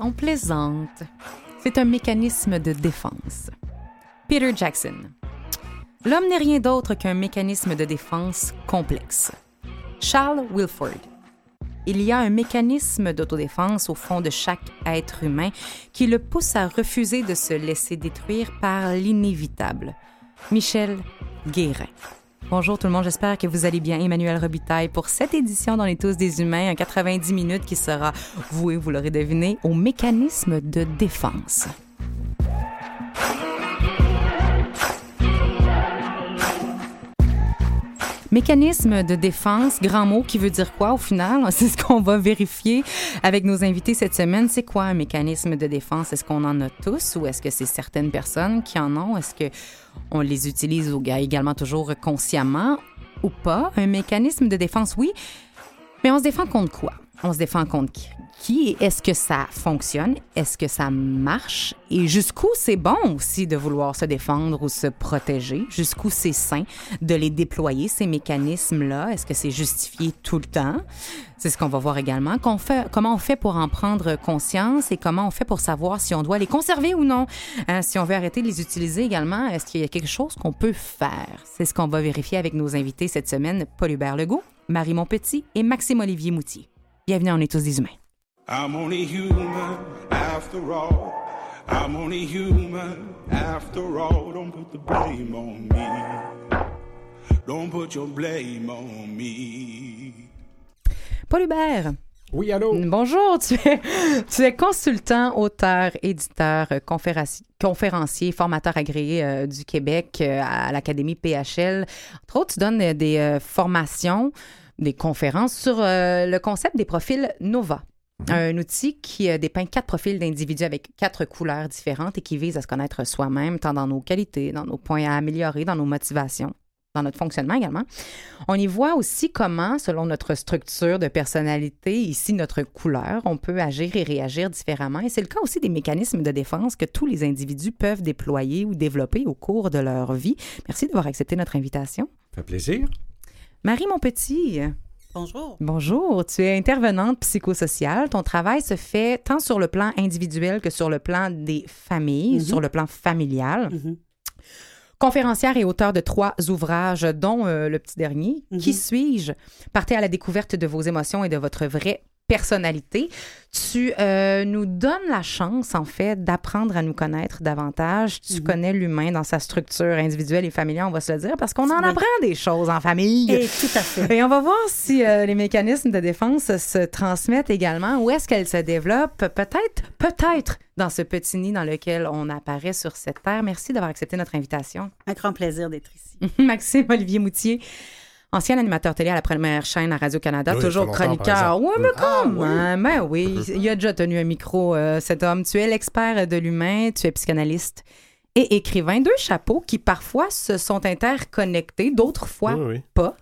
On plaisante. C'est un mécanisme de défense. Peter Jackson. L'homme n'est rien d'autre qu'un mécanisme de défense complexe. Charles Wilford. Il y a un mécanisme d'autodéfense au fond de chaque être humain qui le pousse à refuser de se laisser détruire par l'inévitable. Michel Guérin. Bonjour tout le monde, j'espère que vous allez bien. Emmanuel Robitaille pour cette édition dans les tous des humains, un 90 minutes qui sera voué, vous l'aurez deviné, au mécanisme de défense. Mécanisme de défense, grand mot qui veut dire quoi au final? C'est ce qu'on va vérifier avec nos invités cette semaine. C'est quoi un mécanisme de défense? Est-ce qu'on en a tous ou est-ce que c'est certaines personnes qui en ont? Est-ce que on les utilise également toujours consciemment ou pas? Un mécanisme de défense, oui, mais on se défend contre quoi? On se défend contre qui? est-ce que ça fonctionne? Est-ce que ça marche? Et jusqu'où c'est bon aussi de vouloir se défendre ou se protéger? Jusqu'où c'est sain de les déployer, ces mécanismes-là? Est-ce que c'est justifié tout le temps? C'est ce qu'on va voir également. Comment on fait pour en prendre conscience et comment on fait pour savoir si on doit les conserver ou non? Hein, si on veut arrêter de les utiliser également, est-ce qu'il y a quelque chose qu'on peut faire? C'est ce qu'on va vérifier avec nos invités cette semaine, Paul Hubert Legault, Marie Montpetit et Maxime-Olivier Moutier. Bienvenue, on est tous des humains. I'm only human after all. I'm only human after all. Don't put the blame on me. Don't put your blame on me. Paul Hubert. Oui, allô? Bonjour, tu es, tu es consultant, auteur, éditeur, conférencier, formateur agréé euh, du Québec euh, à l'Académie PHL. Entre autres, tu donnes euh, des euh, formations, des conférences sur euh, le concept des profils NOVA. Un outil qui euh, dépeint quatre profils d'individus avec quatre couleurs différentes et qui vise à se connaître soi-même, tant dans nos qualités, dans nos points à améliorer, dans nos motivations, dans notre fonctionnement également. On y voit aussi comment, selon notre structure de personnalité, ici notre couleur, on peut agir et réagir différemment. Et c'est le cas aussi des mécanismes de défense que tous les individus peuvent déployer ou développer au cours de leur vie. Merci d'avoir accepté notre invitation. Ça fait plaisir. Marie, mon petit. Bonjour. Bonjour, tu es intervenante psychosociale. Ton travail se fait tant sur le plan individuel que sur le plan des familles, Mhm. sur le plan familial. Mhm. Conférencière et auteur de trois ouvrages, dont euh, le petit dernier, Mhm. Qui suis-je? Partez à la découverte de vos émotions et de votre vraie personnalité. Tu euh, nous donnes la chance, en fait, d'apprendre à nous connaître davantage. Tu Mhm. connais l'humain dans sa structure individuelle et familiale, on va se le dire, parce qu'on en Oui. apprend des choses en famille. Et tout à fait. Et on va voir si euh, les mécanismes de défense se transmettent également. Où est-ce qu'elles se développent? Peut-être, peut-être dans ce petit nid dans lequel on apparaît sur cette terre. Merci d'avoir accepté notre invitation. Un grand plaisir d'être ici. Maxime Olivier Moutier, ancien animateur télé à la première chaîne à Radio-Canada, Oui, toujours chroniqueur. Ouais, mais Ah, comme, oui. hein, ben oui, il a déjà tenu un micro, euh, cet homme. Tu es l'expert de l'humain, tu es psychanalyste et écrivain. Deux chapeaux qui parfois se sont interconnectés, d'autres fois Oui, oui. pas.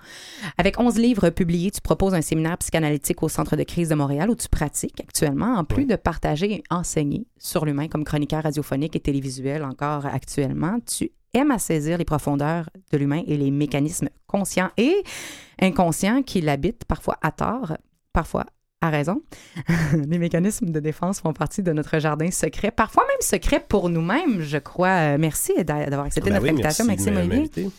Avec 11 livres publiés, tu proposes un séminaire psychanalytique au Centre de crise de Montréal où tu pratiques actuellement, en plus Oui. de partager et enseigner sur l'humain comme chroniqueur radiophonique et télévisuel encore actuellement. Tu aimes à saisir les profondeurs de l'humain et les mécanismes conscients et inconscients qui l'habitent, parfois à tort, parfois à raison. les mécanismes de défense font partie de notre jardin secret, parfois même secret pour nous-mêmes, je crois. Euh, Merci d'a- d'avoir accepté Ben notre oui, invitation, Maxime Olivier.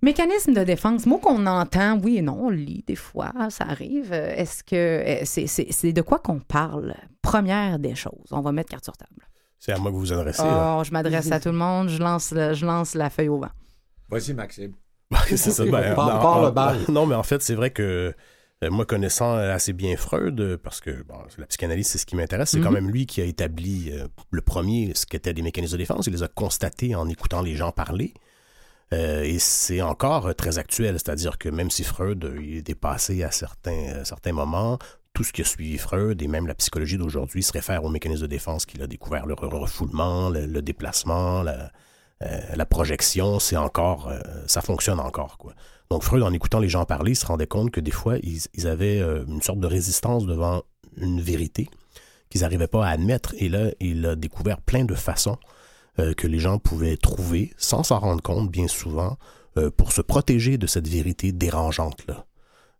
Mécanisme de défense, mot qu'on entend, oui et non, on lit des fois, ça arrive. Est-ce que euh, c'est de quoi qu'on parle? Première des choses, on va mettre carte sur table. C'est à moi que vous vous adressez. là. Oh, je m'adresse à tout le monde, je lance, le- je lance la feuille au vent. Vas-y, Maxime. c'est ça. Ben, part le en-. Non, mais en fait, c'est vrai que Euh, moi, connaissant assez bien Freud, parce que bon, la psychanalyse, c'est ce qui m'intéresse, c'est quand Mhm. même lui qui a établi euh, le premier, ce qu'étaient des mécanismes de défense. Il les a constatés en écoutant les gens parler. Euh, et c'est encore euh, très actuel, c'est-à-dire que même si Freud euh, il est dépassé à certains, à certains moments, tout ce qui a suivi Freud et même la psychologie d'aujourd'hui se réfère aux mécanismes de défense qu'il a découvert, le re- refoulement, le, déplacement, la, euh, la projection, c'est encore, euh, ça fonctionne encore. Donc Freud, en écoutant les gens parler, se rendait compte que des fois, ils, avaient euh, une sorte de résistance devant une vérité qu'ils n'arrivaient pas à admettre. Et là, il a découvert plein de façons que les gens pouvaient trouver, sans s'en rendre compte bien souvent, pour se protéger de cette vérité dérangeante-là.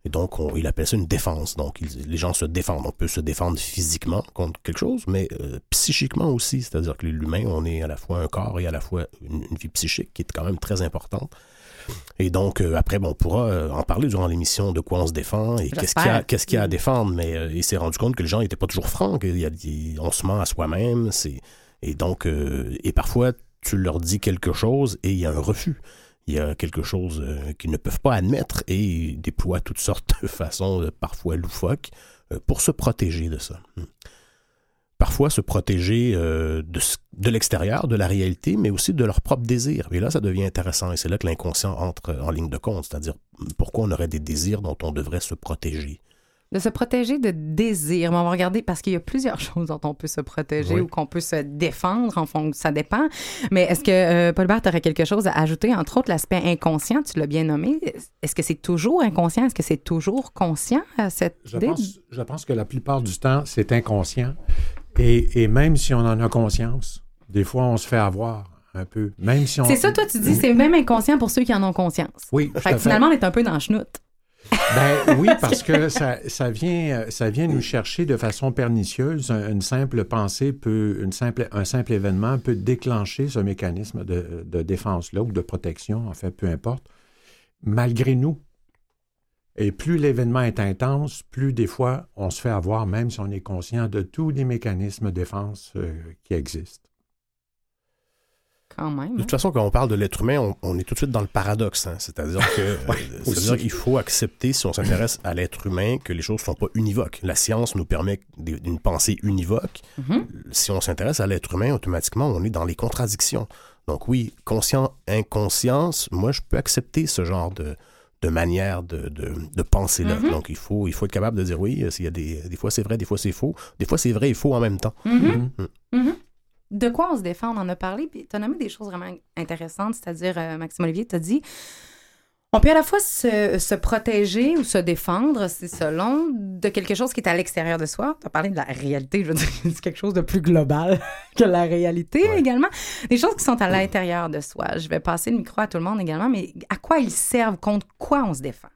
Et donc, on- il appelle ça une défense. Donc, ils- les gens se défendent. On peut se défendre physiquement contre quelque chose, mais euh, psychiquement aussi. C'est-à-dire que l'humain, on est à la fois un corps et à la fois une, une vie psychique qui est quand même très importante. Et donc, euh, après, bon, on pourra euh, en parler durant l'émission de quoi on se défend et qu'est-ce qu'il y, a- J'espère. qu'est-ce qu'il y a à défendre. Mais euh, il s'est rendu compte que les gens n'étaient pas toujours francs, qu'il y a- il- on se ment à soi-même. c'est- Et donc, et parfois, tu leur dis quelque chose et il y a un refus. Il y a quelque chose euh, qu'ils ne peuvent pas admettre et déploient toutes sortes de façons euh, parfois loufoques euh, pour se protéger de ça. Parfois se protéger de l'extérieur, de la réalité, mais aussi de leur propre désir. Et là, ça devient intéressant et c'est là que l'inconscient entre en ligne de compte, c'est-à-dire pourquoi on aurait des désirs dont on devrait se protéger. De se protéger de désir. Mais on va regarder parce qu'il y a plusieurs choses dont on peut se protéger Oui. ou qu'on peut se défendre. En fond, ça dépend. Mais est-ce que, euh, Paul Bert, aurait quelque chose à ajouter? Entre autres, l'aspect inconscient, tu l'as bien nommé. Est-ce que c'est toujours inconscient? Est-ce que c'est toujours conscient, euh, cette Je idée? pense, je pense que la plupart du temps, c'est inconscient. Et, et même si on en a conscience, des fois, on se fait avoir un peu. Même si on... C'est ça, toi, tu dis, c'est même inconscient pour ceux qui en ont conscience. Oui, que fait. finalement, on est un peu dans le chenoute. Ben oui, parce que ça, vient, nous chercher de façon pernicieuse. Un- Une simple pensée peut, un simple événement peut déclencher ce mécanisme de, de défense-là ou de protection, en fait, peu importe, malgré nous. Et plus l'événement est intense, plus des fois on se fait avoir, même si on est conscient de tous les mécanismes de défense euh, qui existent. Quand même. De toute façon, quand on parle de l'être humain, on, on est tout de suite dans le paradoxe. hein. C'est-à-dire que c'est-à-dire aussi. qu'il faut accepter, si on s'intéresse à l'être humain, que les choses ne sont pas univoques. La science nous permet d'une pensée univoque. Mhm. Si on s'intéresse à l'être humain, automatiquement, on est dans les contradictions. Donc oui, conscient, inconscience, moi, je peux accepter ce genre de, de manière de, de, de penser-là. Mhm. Donc il faut, il faut être capable de dire oui, euh, s'il y a des, des fois c'est vrai, des fois c'est faux. Des fois c'est vrai et faux en même temps. Mhm. Mhm. Mhm. De quoi on se défend? On en a parlé, puis tu as nommé des choses vraiment intéressantes, c'est-à-dire, euh, Maxime Olivier, tu as dit, on peut à la fois se, se protéger ou se défendre, c'est selon, de quelque chose qui est à l'extérieur de soi. Tu as parlé de la réalité, je veux dire, c'est quelque chose de plus global que la réalité Ouais. également. Des choses qui sont à l'intérieur de soi. Je vais passer le micro à tout le monde également, mais à quoi ils servent? Contre quoi on se défend?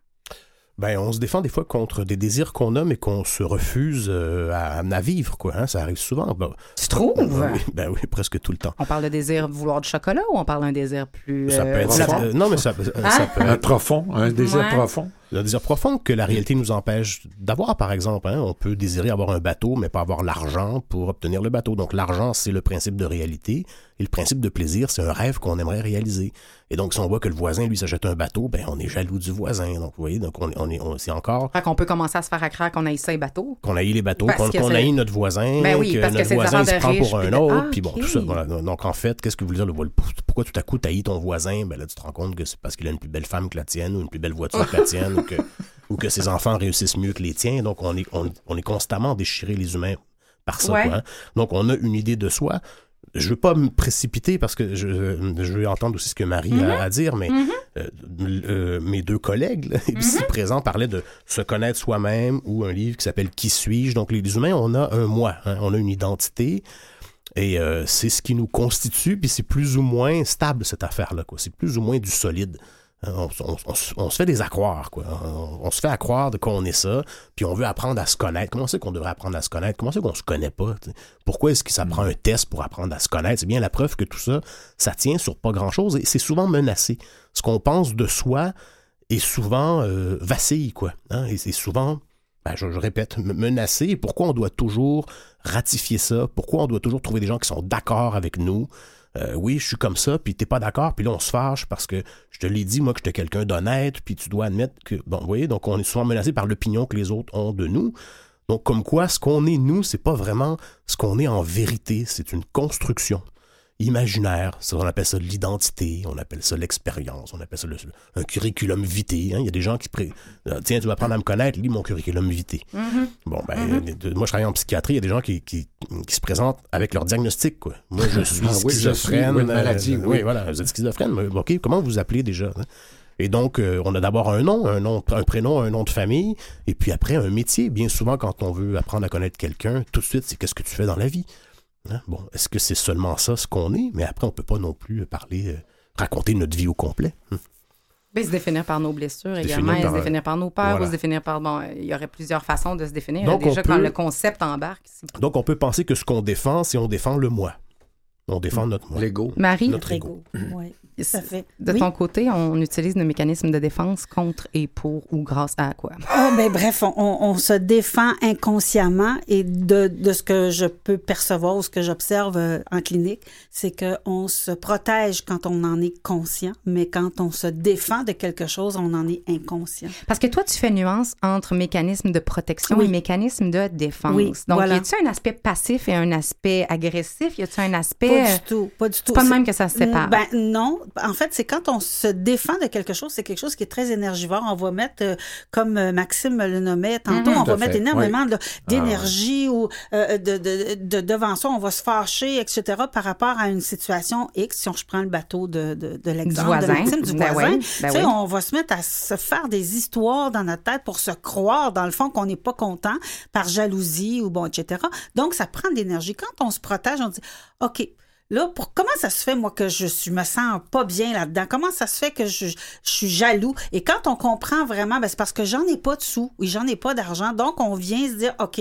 Ben, on se défend des fois contre des désirs qu'on a, mais qu'on se refuse euh, à, à vivre, quoi. hein. Ça arrive souvent. Ben, Tu trouves? ben oui, ben oui, presque tout le temps. On parle de désir vouloir du chocolat ou on parle d'un désir plus... Ça peut euh, être. profond? euh, non, mais ça, peut- Hein? ça peut être profond, un désir Ouais. profond. Un désir profond que la réalité nous empêche d'avoir, par exemple. hein. On peut désirer avoir un bateau, mais pas avoir l'argent pour obtenir le bateau. Donc, l'argent, c'est le principe de réalité. Et le principe de plaisir, c'est un rêve qu'on aimerait réaliser. Et donc, si on voit que le voisin, lui, s'achète un bateau, ben, on est jaloux du voisin. Donc, vous voyez, donc on, est- on est, on- c'est encore Fait qu'on peut commencer à se faire à craire qu'on aille ça bateau. qu'on haït les bateaux, Parce qu'on que qu'on haït notre voisin, Ben oui, que parce que notre des voisin se prend pour un de- autre, Ah, puis bon, tout ça. voilà. Donc, en fait, qu'est-ce que vous voulez dire? le- Pourquoi tout à coup t'haïs ton voisin? Ben là, tu te rends compte que c'est parce qu'il a une plus belle femme que la tienne, ou une plus belle voiture que la tienne, ou que, ou que ses enfants réussissent mieux que les tiens. Donc, on est, on, on est constamment déchiré les humains par ça. Ouais. quoi, hein. Donc, on a une idée de soi. Je veux pas me précipiter parce que je, je veux entendre aussi ce que Marie Mm-hmm. a à dire, mais euh, euh, mes deux collègues là, ici Mm-hmm. présents parlaient de se connaître soi-même ou un livre qui s'appelle Qui suis-je? Donc les humains, on a un moi, hein, on a une identité et euh, c'est ce qui nous constitue, puis c'est plus ou moins stable cette affaire-là. C'est plus ou moins du solide. On, on- on se- on se fait des accroires, quoi. On, se fait accroire de qu'on est ça, puis on veut apprendre à se connaître. Comment c'est qu'on devrait apprendre à se connaître? Comment c'est qu'on se connaît pas? Pourquoi est-ce que ça prend un test pour apprendre à se connaître? C'est bien la preuve que tout ça, ça tient sur pas grand-chose et c'est souvent menacé. Ce qu'on pense de soi est souvent euh, vacille, quoi. hein, Et c'est souvent, ben, je, je répète, menacé. Et pourquoi on doit toujours ratifier ça? Pourquoi on doit toujours trouver des gens qui sont d'accord avec nous? Euh, oui, je suis comme ça, puis t'es pas d'accord, puis là, on se fâche parce que je te l'ai dit, moi, que j'étais quelqu'un d'honnête, puis tu dois admettre que, bon, vous voyez, donc on est souvent menacé par l'opinion que les autres ont de nous. Donc, comme quoi, ce qu'on est, nous, c'est pas vraiment ce qu'on est en vérité, c'est une construction imaginaire. Ça, on appelle ça l'identité, on appelle ça l'expérience, on appelle ça le- un curriculum vitae. hein. Il y a des gens qui... pré- euh, Tiens, tu vas apprendre à me connaître, lis mon curriculum vitae. Bon, ben, de- moi, je travaille en psychiatrie, il y a des gens qui, qui, qui se présentent avec leur diagnostic, quoi. Moi, je suis Ah oui, je suis, schizophrène. oui, une maladie, euh, oui. voilà, vous êtes schizophrène. mais, OK, comment vous vous appelez déjà? hein? Et donc, euh, on a d'abord un nom, un nom, un prénom, un nom de famille, et puis après un métier. Bien souvent, quand on veut apprendre à connaître quelqu'un, tout de suite, c'est qu'est-ce que tu fais dans la vie? Hein? Bon, est-ce que c'est seulement ça ce qu'on est? Mais après, on peut pas non plus parler, euh, raconter notre vie au complet. hein? Ben, se définir par nos blessures également, et par- se définir par nos peurs, Voilà. ou se définir par... Bon, il y aurait plusieurs façons de se définir. Donc, Déjà, quand le concept embarque. Donc, on peut penser que ce qu'on défend, c'est on défend le moi. On défend notre moi. L'ego. Marie, Notre ego. Fait. de Oui. ton côté, on utilise nos mécanismes de défense contre et pour ou grâce à quoi? Ah, ben, bref, on, se défend inconsciemment et de, de ce que je peux percevoir ou ce que j'observe euh, en clinique, c'est qu'on se protège quand on en est conscient, mais quand on se défend de quelque chose, on en est inconscient. Parce que toi, tu fais nuance entre mécanisme de protection Oui. et mécanisme de défense. Oui, Donc, voilà. y a-tu un aspect passif et un aspect agressif? Y a-tu un aspect. Pas du tout, pas du tout. C'est pas de même que ça se sépare. Ben non. En fait, c'est quand on se défend de quelque chose, c'est quelque chose qui est très énergivore. On va mettre, euh, comme euh, Maxime le nommait tantôt, Mhm. on va mettre énormément Ah, d'énergie ou euh, de, de, de, devant ça, on va se fâcher, etc. par rapport à une situation X. Si on, je prends le bateau de, de, de l'exemple voisin. de Maxime, du Ben voisin, oui, ben tu sais, oui. on va se mettre à se faire des histoires dans notre tête pour se croire, dans le fond, qu'on n'est pas content par jalousie ou bon, etc. Donc, ça prend de l'énergie. Quand on se protège, on dit, OK, Là, pour, comment ça se fait, moi, que je suis, me sens pas bien là-dedans? Comment ça se fait que je, suis jaloux? Et quand on comprend vraiment, ben, c'est parce que j'en ai pas de sous, oui, j'en ai pas d'argent. Donc, on vient se dire, OK,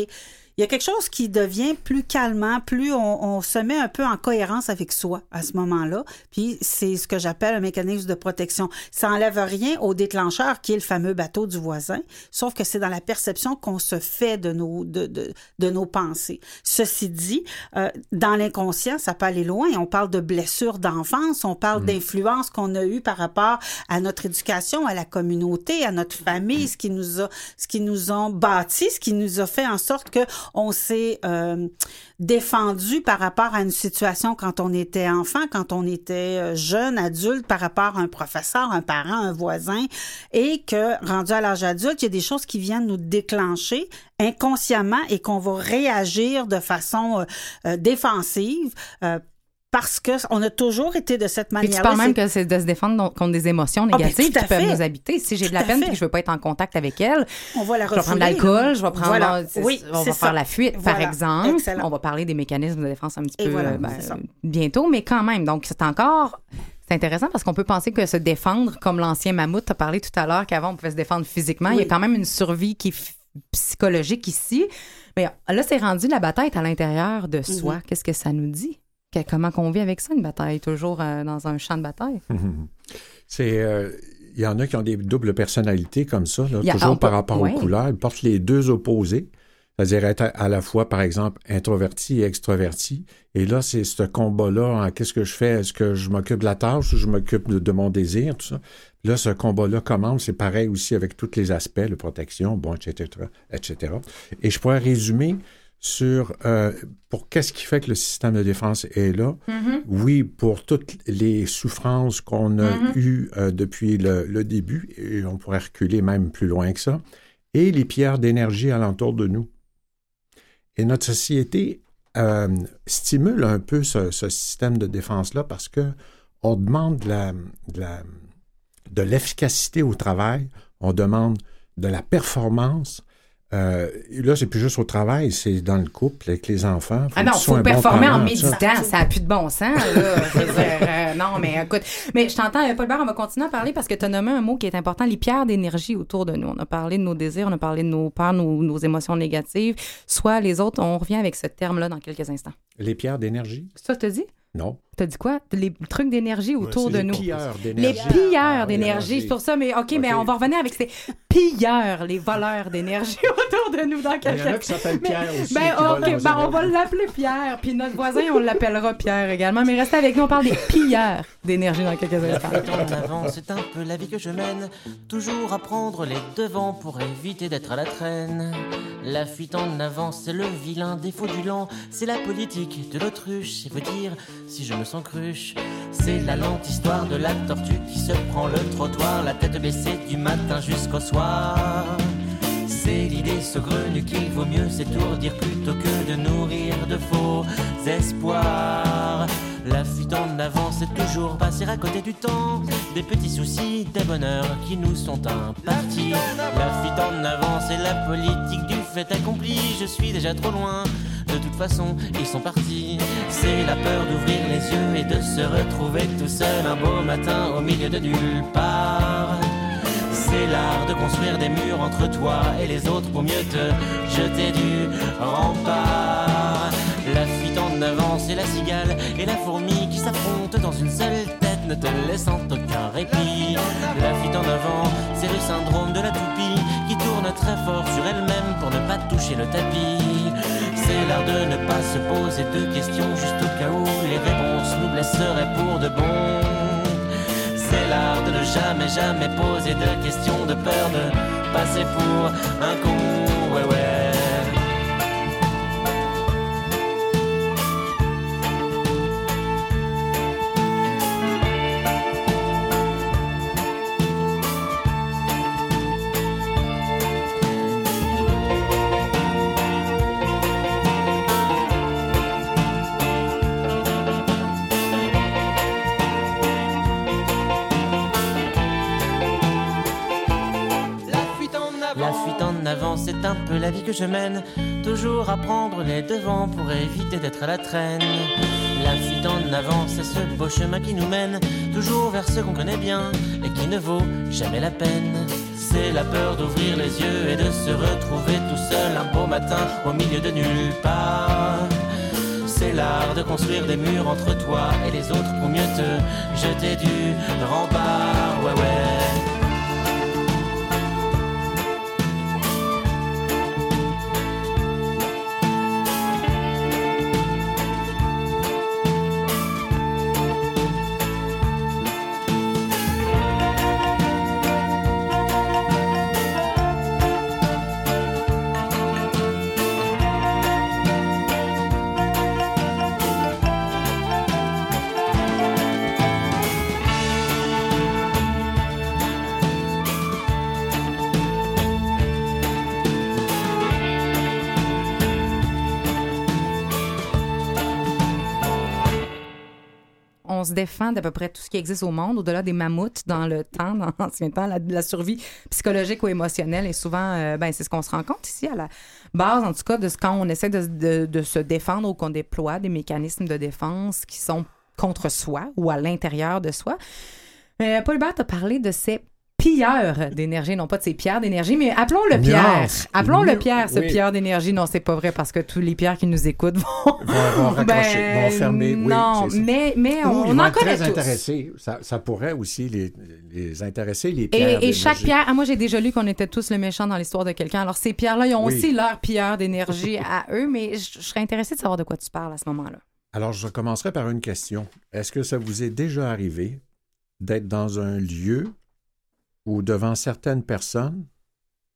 il y a quelque chose qui devient plus calmant, plus on, on se met un peu en cohérence avec soi à ce moment-là. Puis c'est ce que j'appelle un mécanisme de protection. Ça enlève rien au déclencheur qui est le fameux bateau du voisin, sauf que c'est dans la perception qu'on se fait de nos, de, de, de nos pensées. Ceci dit, euh, dans l'inconscient, ça peut aller loin. On parle de blessures d'enfance, on parle d'influence qu'on a eue par rapport à notre éducation, à la communauté, à notre famille, ce qui nous a, ce qui nous ont bâti, ce qui nous a fait en sorte que on s'est euh, défendu par rapport à une situation quand on était enfant, quand on était euh, jeune, adulte, par rapport à un professeur, un parent, un voisin, et que rendu à l'âge adulte, il y a des choses qui viennent nous déclencher inconsciemment et qu'on va réagir de façon euh, euh, défensive. Parce que on a toujours été de cette Puis manière-là. tu parles même que c'est de se défendre contre des émotions ben, négatives qui peuvent nous habiter. Si j'ai de la peine et que je veux pas être en contact avec elle, on va la je vais prendre l'alcool, je vais prendre, Voilà. Oui, on va faire la fuite, par exemple. Excellent. On va parler des mécanismes de défense un petit Et peu voilà, ben, bientôt, mais quand même. Donc, c'est encore. C'est intéressant parce qu'on peut penser que se défendre, comme l'ancien mammouth a parlé tout à l'heure, qu'avant on pouvait se défendre physiquement, il y a quand même une survie qui est psychologique ici. Mais là, c'est rendu la bataille à l'intérieur de soi. Mhm. Qu'est-ce que ça nous dit? Que- comment qu'on vit avec ça, une bataille? Toujours euh, dans un champ de bataille? C'est. euh, Il y en a qui ont des doubles personnalités comme ça, là, a- toujours par rapport ouais. aux couleurs. Ils portent les deux opposés, c'est-à-dire être à, la fois, par exemple, introverti et extroverti. Et là, c'est ce combat-là, en qu'est-ce que je fais? Est-ce que je m'occupe de la tâche ou je m'occupe de, de mon désir, tout ça? Là, ce combat-là commence. C'est pareil aussi avec tous les aspects, la protection, bon, etc., etc. Et je pourrais résumer sur euh, pour qu'est-ce qui fait que le système de défense est là. Oui, pour toutes les souffrances qu'on a eues euh, depuis le, le début, et on pourrait reculer même plus loin que ça, et les pierres d'énergie alentour de nous. Et notre société euh, stimule un peu ce, ce système de défense-là parce que on demande de l'efficacité au travail, on demande de la performance. Euh, là, c'est plus juste au travail, c'est dans le couple, avec les enfants. Ah non, faut bon performer en ça. méditant. Ça n'a plus de bon sens. Là. Je veux dire, euh, non, mais écoute. Mais je t'entends, euh, Paul Bert, on va continuer à parler parce que tu as nommé un mot qui est important, les pierres d'énergie autour de nous. On a parlé de nos désirs, on a parlé de nos peurs, nos, nos émotions négatives. Soit les autres, on revient avec ce terme-là dans quelques instants. Les pierres d'énergie? Ça, te dit? Non. T'as dit quoi? Les trucs d'énergie autour C'est de les nous. pilleurs Les pilleurs Ah, d'énergie, c'est pour ça, mais OK, mais OK. on va revenir avec ces pilleurs, les voleurs d'énergie autour de nous dans Il y en a quelques qui s'appelle Mais- Pierre aussi. Ben, qui volent OK, nos ben, on va l'appeler Pierre, puis notre voisin, on l'appellera Pierre également, mais restez avec nous, on parle des pilleurs d'énergie dans quelques instants. En avant, c'est un peu la vie que je mène. Toujours à prendre les devants pour éviter d'être à la traîne. La fuite en avant, c'est le vilain défaut du lent. C'est la politique de l'autruche, c'est vous dire si je me C'est la lente histoire de la tortue qui se prend le trottoir, la tête baissée du matin jusqu'au soir. C'est l'idée saugrenue qu'il vaut mieux s'étourdir plutôt que de nourrir de faux espoirs. La fuite en avant, c'est toujours passer à côté du temps. Des petits soucis, des bonheurs qui nous sont impartis. La fuite en avant, c'est la politique du fait accompli. Je suis déjà trop loin. De toute façon, ils sont partis. C'est la peur d'ouvrir les yeux et de se retrouver tout seul un beau matin au milieu de nulle part. C'est l'art de construire des murs entre toi et les autres pour mieux te jeter du rempart. La fuite en avant, c'est la cigale et la fourmi qui s'affrontent dans une seule tête, ne te laissant aucun répit. La fuite en avant, c'est le syndrome de la toupie qui tourne très fort sur elle-même pour ne pas toucher le tapis. C'est l'art de ne pas se poser de questions juste au cas où les réponses nous blesseraient pour de bon. C'est l'art de ne jamais, jamais poser de questions de peur de passer pour un con. Ouais, ouais. Je mène. Toujours à prendre les devants pour éviter d'être à la traîne. La fuite en avant, c'est ce beau chemin qui nous mène. Toujours vers ce qu'on connaît bien et qui ne vaut jamais la peine. C'est la peur d'ouvrir les yeux et de se retrouver tout seul un beau matin au milieu de nulle part. C'est l'art de construire des murs entre toi et les autres pour mieux te jeter du rempart. Ouais, ouais. Se défend d'à peu près tout ce qui existe au monde, au-delà des mammouths dans le temps, dans l'ancien temps, la, la survie psychologique ou émotionnelle. Et souvent, euh, ben, c'est ce qu'on se rend compte ici, à la base, en tout cas, de ce quand on essaie de, de- se défendre ou qu'on déploie des mécanismes de défense qui sont contre soi ou à l'intérieur de soi. Euh, Paul Hubert a parlé de ces pilleurs d'énergie, non pas de ces pierres d'énergie, mais appelons-le Pierre. Appelons-le Pierre, ce oui. pierre d'énergie. Non, c'est pas vrai parce que tous les pierres qui nous écoutent vont, Vont, vont raccrocher, Ben, vont fermer. Oui, non, mais, mais on, en connaît très tous. intéressés. Ça, ça pourrait aussi les, les intéresser, les pierres. Et, et chaque pierre, ah, moi j'ai déjà lu qu'on était tous le méchant dans l'histoire de quelqu'un. Alors ces pierres-là, ils ont Oui. aussi leur pierre d'énergie à eux, mais je, je serais intéressée de savoir de quoi tu parles à ce moment-là. Alors, je commencerai par une question. Est-ce que ça vous est déjà arrivé d'être dans un lieu ou devant certaines personnes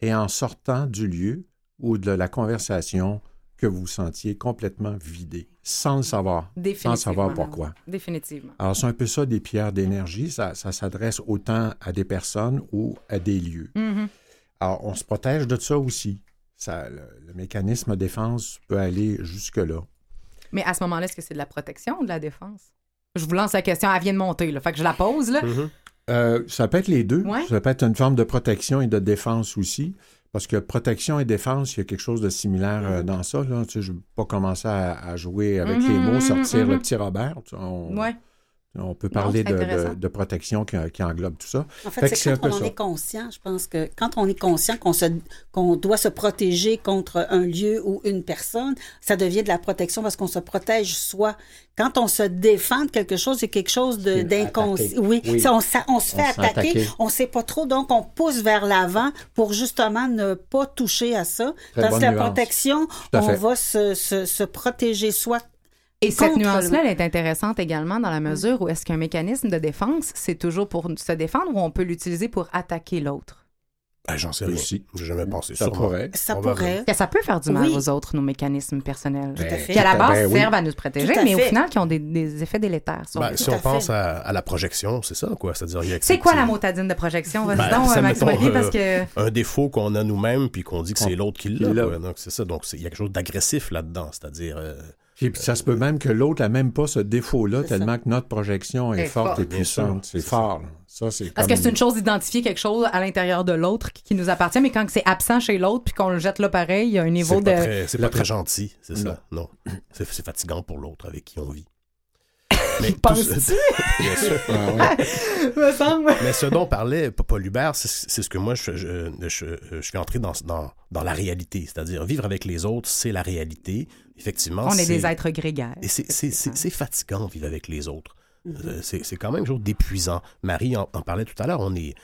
et en sortant du lieu ou de la conversation que vous vous sentiez complètement vidé, sans le savoir, sans savoir pourquoi? Définitivement. Alors, c'est un peu ça des pierres d'énergie. Ça, ça s'adresse autant à des personnes ou à des lieux. Mhm. Alors, on se protège de ça aussi. Ça, le, le mécanisme de défense peut aller jusque-là. Mais à ce moment-là, est-ce que c'est de la protection ou de la défense? Je vous lance la question, elle vient de monter, là. Fait que je la pose, là. Euh, ça peut être les deux. Ouais. Ça peut être une forme de protection et de défense aussi. Parce que protection et défense, il y a quelque chose de similaire euh, dans ça. Là. Tu sais, je ne vais pas commencer à, à jouer avec Mhm, les mots, mhm, sortir mhm. le petit Robert. Tu- on- Ouais. On peut parler de, de- de protection qui, qui englobe tout ça. En Fait c'est quand on ça. est conscient, je pense que quand on est conscient qu'on se, qu'on doit se protéger contre un lieu ou une personne, ça devient de la protection parce qu'on se protège soi. Quand on se défend de quelque chose, c'est quelque chose d'inconscient. Oui, Oui. ça, on, ça- on se fait attaquer, attaquer. on sait pas trop, donc on pousse vers l'avant pour justement ne pas toucher à ça. Très que la nuance. protection, on va se, se, se protéger soi. Et cette nuance-là, le- elle est intéressante également dans la mesure où est-ce qu'un mécanisme de défense, c'est toujours pour se défendre ou on peut l'utiliser pour attaquer l'autre? Ben, J'en sais rien. Aussi. J'ai jamais pensé. Ça sûrement. pourrait. Ça pourrait. Que ça peut faire du mal Oui. aux autres, nos mécanismes personnels. Tout à fait. Qui, à la Ben base, oui. servent à nous protéger, à mais au final, qui ont des, des effets délétères sur Ben, si on à pense à, à la projection, c'est ça, quoi. C'est-à-dire, il y a C'est quoi la motadine de projection? Vas-y Ben, donc, Maxime mettons, Olivier, parce euh, que... un défaut qu'on a nous-mêmes puis qu'on dit que c'est l'autre qui l'a. Donc c'est ça. Donc il y a quelque chose d'agressif là-dedans. C'est-à-dire, euh, Puis ça se peut même que l'autre n'a même pas ce défaut-là, C'est tellement que notre projection est, Est forte et puissante. C'est fort. là. Ça, c'est Parce comme- que c'est une chose d'identifier quelque chose à l'intérieur de l'autre qui, nous appartient, mais quand c'est absent chez l'autre puis qu'on le jette là pareil, il y a un niveau c'est de... pas, très, c'est pas très gentil, c'est ça. Non, c'est fatigant pour l'autre avec qui on vit. Mais Penses-tu? ce- Bien sûr. Ah ouais. me semble. Mais ce dont parlait Paul Hubert, c'est c'est ce que moi, je, je, je, je suis entré dans, dans, dans la réalité. C'est-à-dire, vivre avec les autres, c'est la réalité. Effectivement, On est des êtres grégaires. Et c'est- c'est c'est- c'est fatigant vivre avec les autres. Euh, C'est c'est quand même quelque chose d'épuisant. Marie en, en parlait tout à l'heure. On est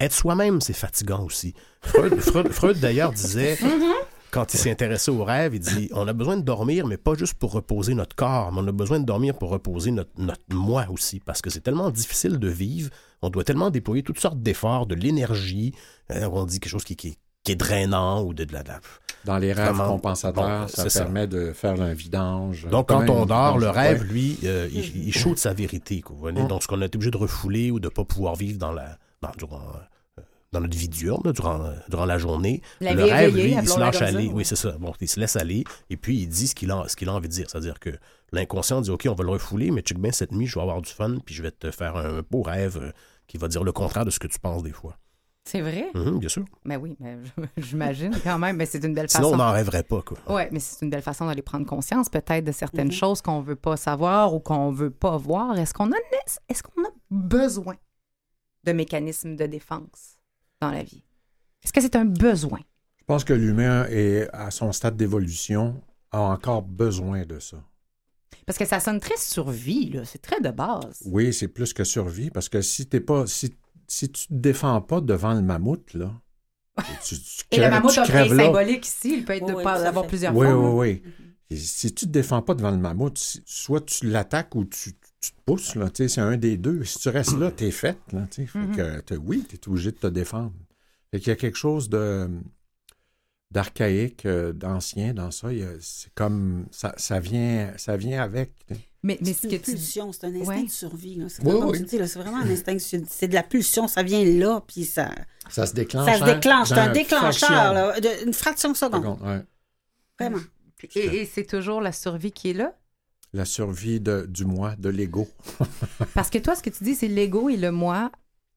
être soi-même, c'est fatigant aussi. Freud, Freud- Freud, d'ailleurs disait, Mm-hmm. Quand il s'est intéressé au rêve, il dit on a besoin de dormir, mais pas juste pour reposer notre corps, mais on a besoin de dormir pour reposer notre, notre moi aussi, parce que c'est tellement difficile de vivre. On doit tellement déployer toutes sortes d'efforts, de l'énergie. Euh, on dit quelque chose qui, qui, qui est drainant ou de, de la- de la Dans les rêves Vraiment. compensateurs, Bon, ça permet de faire un vidange. Donc, quand on dort, le rêve, lui, euh, il, il shoot sa vérité. quoi, vous voyez. Mm. Donc, ce qu'on a été obligé de refouler ou de ne pas pouvoir vivre dans, la, dans, durant, dans notre vie diurne, là, durant, durant la journée, La le rêve, lui, il se lâche aller. Oui, c'est ça. Bon, il se laisse aller et puis il dit ce qu'il a, ce qu'il a envie de dire. C'est-à-dire que l'inconscient dit OK, on va le refouler, mais check bien cette nuit, je vais avoir du fun, puis je vais te faire un beau rêve euh, qui va dire le contraire de ce que tu penses des fois. C'est vrai? Mhm, bien sûr. Mais oui, mais j'imagine quand même, mais c'est une belle Sinon, façon. on n'en rêverait pas. Quoi. Oui, mais c'est une belle façon d'aller prendre conscience peut-être de certaines Mhm. choses qu'on veut pas savoir ou qu'on veut pas voir. Est-ce qu'on a, est-ce qu'on a besoin de mécanismes de défense? Dans la vie? Est-ce que c'est un besoin? Je pense que l'humain est à son stade d'évolution a encore besoin de ça. Parce que ça sonne très survie, là. C'est très de base. Oui, c'est plus que survie, parce que si t'es pas, si, si tu te défends pas devant le mammouth, là, tu, tu Et le mammouth tu a là. symbolique ici. Il peut être Oui, de oui, pas tout à avoir fait. plusieurs Oui, formes. oui, oui. Et si tu te défends pas devant le mammouth, soit tu l'attaques ou tu, tu te pousses, là, tu sais, c'est un des deux. Si tu restes là, t'es fait, là, tu sais. Fait Mhm. que, t'es- oui, t'es obligé de te défendre. Fait qu'il y a quelque chose de d'archaïque, euh, d'ancien dans ça. Il y a- C'est comme, ça, ça, vient, ça vient avec. Mais, mais ce C'est que une tu pulsion, c'est un instinct Ouais. de survie. là. C'est Oui, vraiment, oui. tu dis, là, c'est vraiment un instinct de survie. C'est de la pulsion, ça vient là, puis ça, Ça se déclenche. ça se en- déclenche. C'est un déclencheur, fraction là, de- une fraction de de seconde. seconde, ouais. Vraiment. Et, et c'est toujours la survie qui est là? La survie de, du moi, de l'ego. Parce que toi, ce que tu dis, c'est l'ego et le moi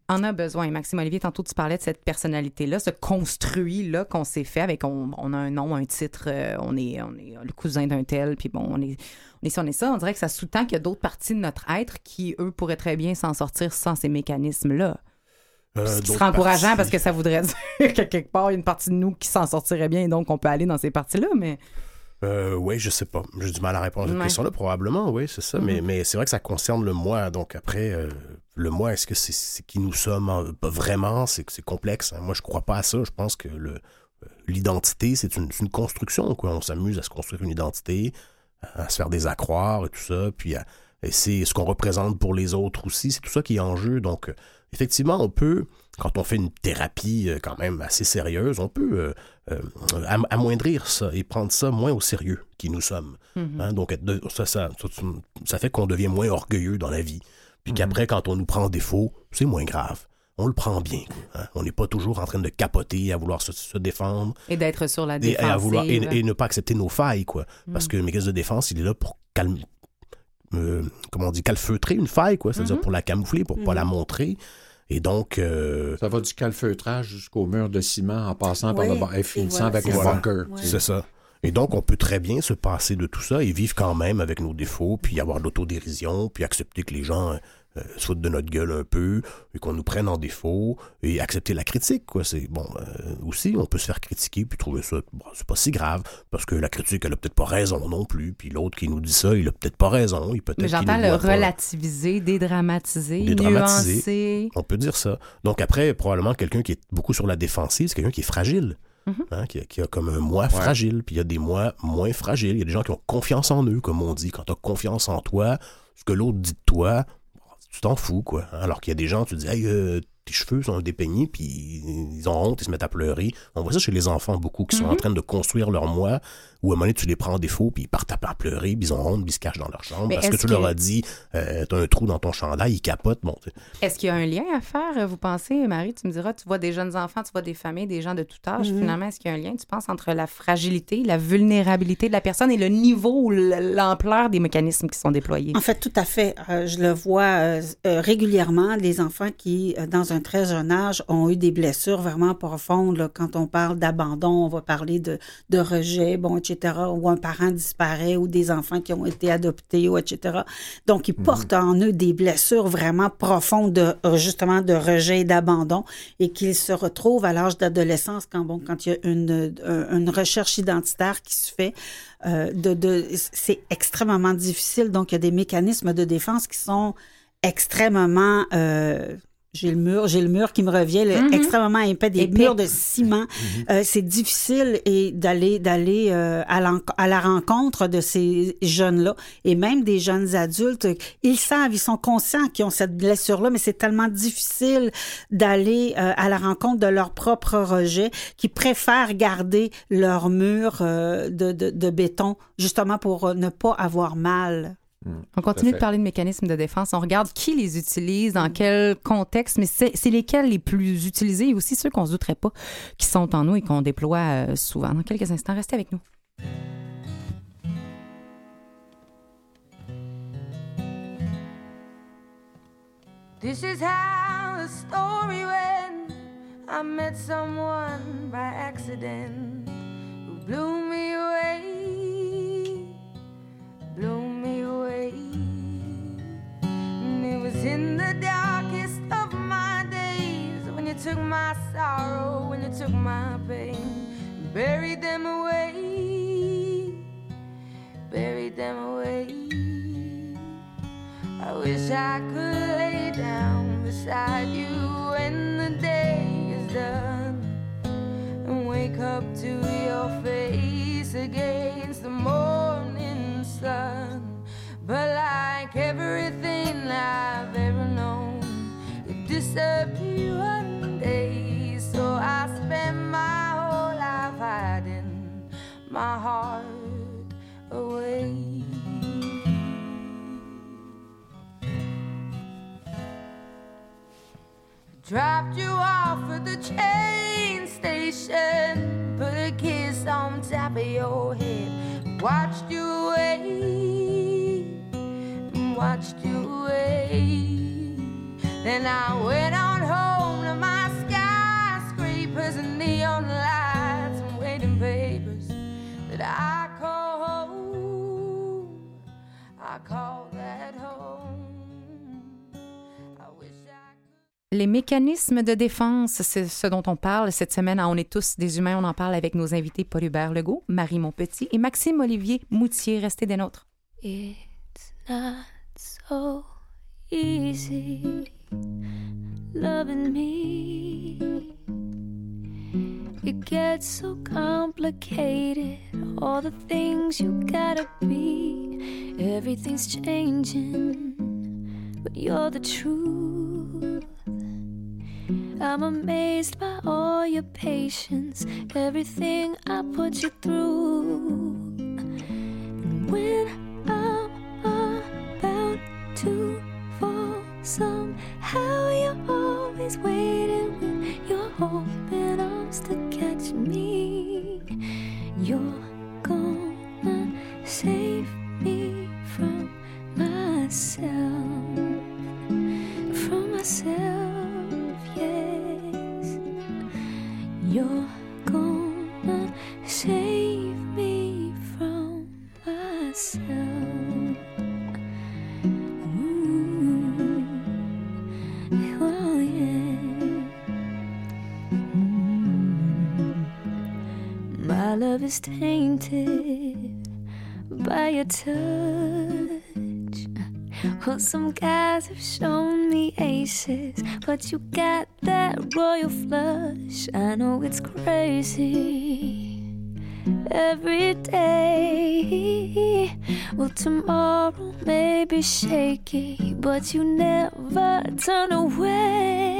en a besoin. Maxime Olivier, tantôt, tu parlais de cette personnalité-là, ce construit-là qu'on s'est fait avec, on, on a un nom, un titre, euh, on, est, on est le cousin d'un tel, puis bon, on est, on est ça, on est ça. On dirait que ça sous-tend qu'il y a d'autres parties de notre être qui, eux, pourraient très bien s'en sortir sans ces mécanismes-là. Euh, Ce qui serait encourageant parties- parce que ça voudrait dire que quelque part, il y a une partie de nous qui s'en sortirait bien et donc on peut aller dans ces parties-là, mais Euh, oui, je sais pas. J'ai du mal à répondre à cette Ouais. question-là. Probablement, oui, c'est ça. Mais, mais c'est vrai que ça concerne le moi. Donc après, euh, le moi, est-ce que c'est qui nous sommes en- vraiment? C'est complexe. hein. Moi, je crois pas à ça. Je pense que euh, l'identité, c'est une, construction. Quoi. On s'amuse à se construire une identité, à se faire des accroires et tout ça. Puis à- et c'est ce qu'on représente pour les autres aussi. C'est tout ça qui est en jeu. Donc, effectivement, on peut, quand on fait une thérapie euh, quand même assez sérieuse, on peut euh, euh, am- amoindrir ça et prendre ça moins au sérieux qui nous sommes. Mhm. Hein, donc, ça, ça, ça, ça fait qu'on devient moins orgueilleux dans la vie. Puis qu'après, quand on nous prend défaut, c'est moins grave. On le prend bien. hein. On n'est pas toujours en train de capoter, à vouloir se, se défendre et d'être sur la et, défensive. à vouloir, et, et ne pas accepter nos failles. quoi. Parce Mm. que le mécanisme de défense, il est là pour calmer. euh, comment on dit, calfeutrer une faille, quoi. C'est-à-dire Mhm. pour la camoufler, pour pas la montrer. Et donc, euh, Ça va du calfeutrage jusqu'au mur de ciment en passant par le ba- et finissant voilà, avec ça. bunker. C'est ça. Et donc, on peut très bien se passer de tout ça et vivre quand même avec nos défauts, puis avoir de l'autodérision, puis accepter que les gens euh, se foutent de notre gueule un peu, et qu'on nous prenne en défaut, et accepter la critique, quoi. C'est bon, euh, aussi, on peut se faire critiquer, puis trouver ça, bon, c'est pas si grave, parce que la critique, elle a peut-être pas raison non plus, puis l'autre qui nous dit ça, il a peut-être pas raison, il peut-être Mais j'entends le pas. relativiser, dédramatiser, Dédramatiser. nuancer. On peut dire ça. Donc après, probablement quelqu'un qui est beaucoup sur la défensive, c'est quelqu'un qui est fragile. Mhm. Hein, qui, a, qui a comme un moi fragile, puis il y a des moi moins fragiles. Il y a des gens qui ont confiance en eux, comme on dit. Quand tu as confiance en toi, ce que l'autre dit de toi, tu t'en fous, quoi. Alors qu'il y a des gens, tu dis, hey, euh, tes cheveux sont dépeignés, puis ils ont honte, ils se mettent à pleurer. On voit ça chez les enfants beaucoup, qui sont en train de construire leur moi, ou à un moment donné, tu les prends en défaut, puis ils partent à pleurer, puis ils ont honte, puis ils se cachent dans leur chambre. Mais parce que tu leur as dit, euh, t'as un trou dans ton chandail, ils capotent. Bon, Est-ce qu'il y a un lien à faire, vous pensez, Marie? Tu me diras, tu vois des jeunes enfants, tu vois des familles, des gens de tout âge. Mhm. Finalement, est-ce qu'il y a un lien, tu penses, entre la fragilité, la vulnérabilité de la personne et le niveau ou l'ampleur des mécanismes qui sont déployés? En fait, tout à fait. Euh, je le vois euh, euh, régulièrement, les enfants qui, euh, dans un très jeune âge, ont eu des blessures vraiment profondes. là. Quand on parle d'abandon, on va parler de, de rejet, bon, etc., ou un parent disparaît, ou des enfants qui ont été adoptés, ou etc. Donc, ils portent en eux des blessures vraiment profondes, de, euh, justement, de rejet et d'abandon, et qu'ils se retrouvent à l'âge d'adolescence, quand, bon, quand il y a une, une recherche identitaire qui se fait, euh, de, de, c'est extrêmement difficile. Donc, il y a des mécanismes de défense qui sont extrêmement... euh, j'ai le mur, j'ai le mur qui me revient, le- Mhm. extrêmement épais, des Épais. murs de ciment. Euh, c'est difficile et d'aller d'aller euh, à la rencontre de ces jeunes-là et même des jeunes adultes. Ils savent, ils sont conscients qu'ils ont cette blessure-là, mais c'est tellement difficile d'aller euh, à la rencontre de leur propre rejet qu'ils préfèrent garder leur mur euh, de, de, de béton justement pour euh, ne pas avoir mal. On continue de parler de mécanismes de défense. On regarde qui les utilise, dans quel contexte, mais c'est c'est lesquels les plus utilisés et aussi ceux qu'on ne se douterait pas qui sont en nous et qu'on déploie euh, souvent. Dans quelques instants, restez avec nous. This is how the story went. I met someone by accident who blew me away, blew in the darkest of my days when you took my sorrow, when you took my pain, buried them away, buried them away. I wish I could lay down beside you when the day is done and wake up to your face against the morning sun. But like everything I've ever known, it disappeared one day. So I spent my whole life hiding my heart away. Dropped you off at the train station, put a kiss on top of your head, watched you away, watched you away. Then I went on home to my skyscrapers and neon lights and waiting papers that I call home. I call that home. I wish I could. Les mécanismes de défense, c'est ce dont on parle cette semaine. à On est tous des humains. On en parle avec nos invités Paul Hubert Legault, Marie Monpetit et Maxime Olivier Moutier. Restez des nôtres. It's not so easy loving me. It gets so complicated, all the things you gotta be. Everything's changing, but you're the truth. I'm amazed by all your patience, everything I put you through. And when to fall, somehow you're always waiting with your open arms to catch me. You're gonna save tainted by your touch. Well, some guys have shown me aces, but you got that royal flush. I know it's crazy every day. Well, tomorrow may be shaky, but you never turn away.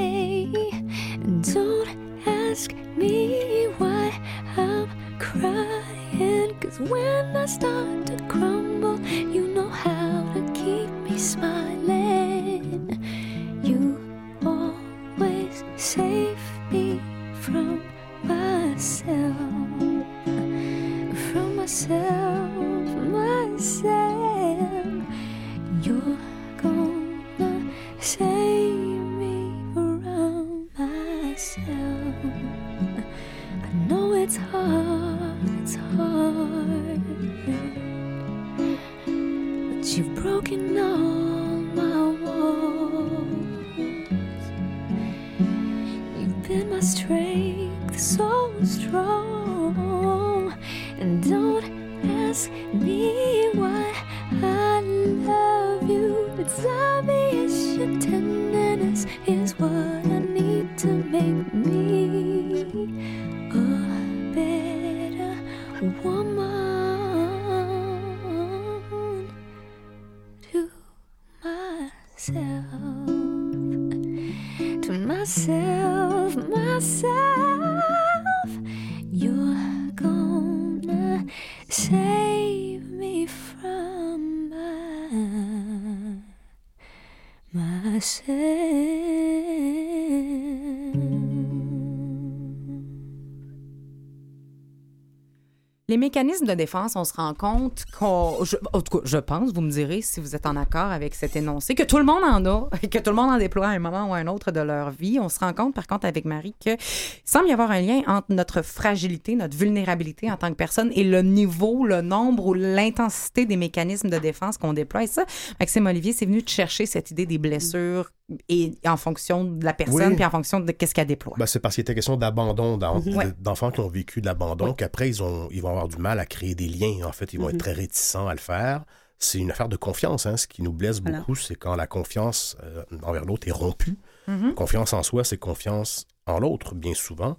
Les mécanismes de défense, on se rend compte qu'on. je- En tout cas, je pense, vous me direz si vous êtes en accord avec cet énoncé, que tout le monde en a, et que tout le monde en déploie à un moment ou à un autre de leur vie. On se rend compte, par contre, avec Marie, qu'il semble y avoir un lien entre notre fragilité, notre vulnérabilité en tant que personne et le niveau, le nombre ou l'intensité des mécanismes de défense qu'on déploie. Et ça, Maxime Olivier, c'est venu de chercher cette idée des blessures et en fonction de la personne, Oui. puis en fonction de qu'est-ce qu'elle déploie. Ben, c'est parce qu'il était question d'abandon, Ouais. d'enfants qui ont vécu de l'abandon, qu'après, ils, ont, ils vont avoir du mal à créer des liens. En fait, ils vont être très réticents à le faire. C'est une affaire de confiance. Hein. Ce qui nous blesse Voilà. beaucoup, c'est quand la confiance euh, envers l'autre est rompue. Mhm. Confiance en soi, c'est confiance en l'autre, bien souvent.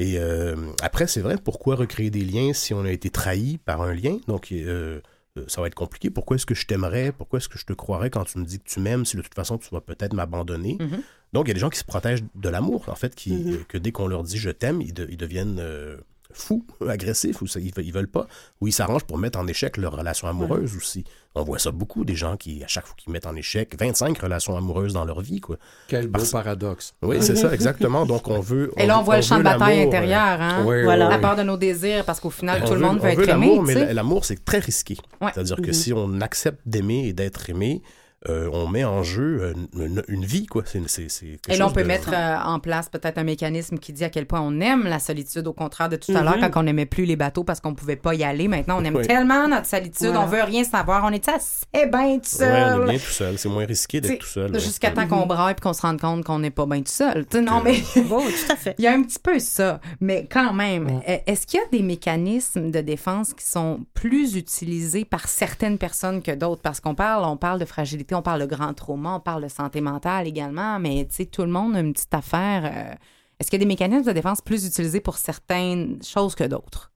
Et euh, après, c'est vrai, pourquoi recréer des liens si on a été trahi par un lien? Donc, euh, ça va être compliqué. Pourquoi est-ce que je t'aimerais? Pourquoi est-ce que je te croirais quand tu me dis que tu m'aimes si de toute façon tu vas peut-être m'abandonner? Mhm. Donc, il y a des gens qui se protègent de l'amour, en fait, qui, Mhm. euh, que dès qu'on leur dit je t'aime, ils, de- ils deviennent euh, fous, agressifs, ou ça, ils, ils veulent pas, ou ils s'arrangent pour mettre en échec leur relation amoureuse aussi. On voit ça beaucoup, des gens qui, à chaque fois qu'ils mettent en échec 25 relations amoureuses dans leur vie, quoi. Quel beau Parce- paradoxe. Oui, c'est ça, exactement. Donc, on veut. Et là, on voit le champ de bataille l'amour, euh, intérieur, hein? Oui, Voilà. oui, peur de nos désirs, parce qu'au final, on tout le monde veut on être aimé. l'amour, mais l'amour, c'est très risqué. Ouais. C'est-à-dire que Mhm. si on accepte d'aimer et d'être aimé, euh, on met en jeu euh, une, une vie, quoi. C'est, c'est, c'est quelque Et là, on peut de- mettre euh, en place peut-être un mécanisme qui dit à quel point on aime la solitude, au contraire de tout à Mhm. l'heure, quand on n'aimait plus les bateaux parce qu'on pouvait pas y aller. Maintenant, on aime Oui. tellement notre solitude, Voilà. on veut rien savoir. On est assez bien tout Ouais, seul. on est bien tout seul. C'est moins risqué d'être tout seul. ouais. Jusqu'à temps qu'on braille et qu'on se rende compte qu'on n'est pas bien tout seul. T'sais, non, mais tout à fait. il y a un petit peu ça. Mais quand même, euh, est-ce qu'il y a des mécanismes de défense qui sont plus utilisés par certaines personnes que d'autres? Parce qu'on parle, on parle de fragilité, on parle de grand trauma, on parle de santé mentale également, mais tu sais, tout le monde a une petite affaire. euh, est-ce qu'il y a des mécanismes de défense plus utilisés pour certaines choses que d'autres?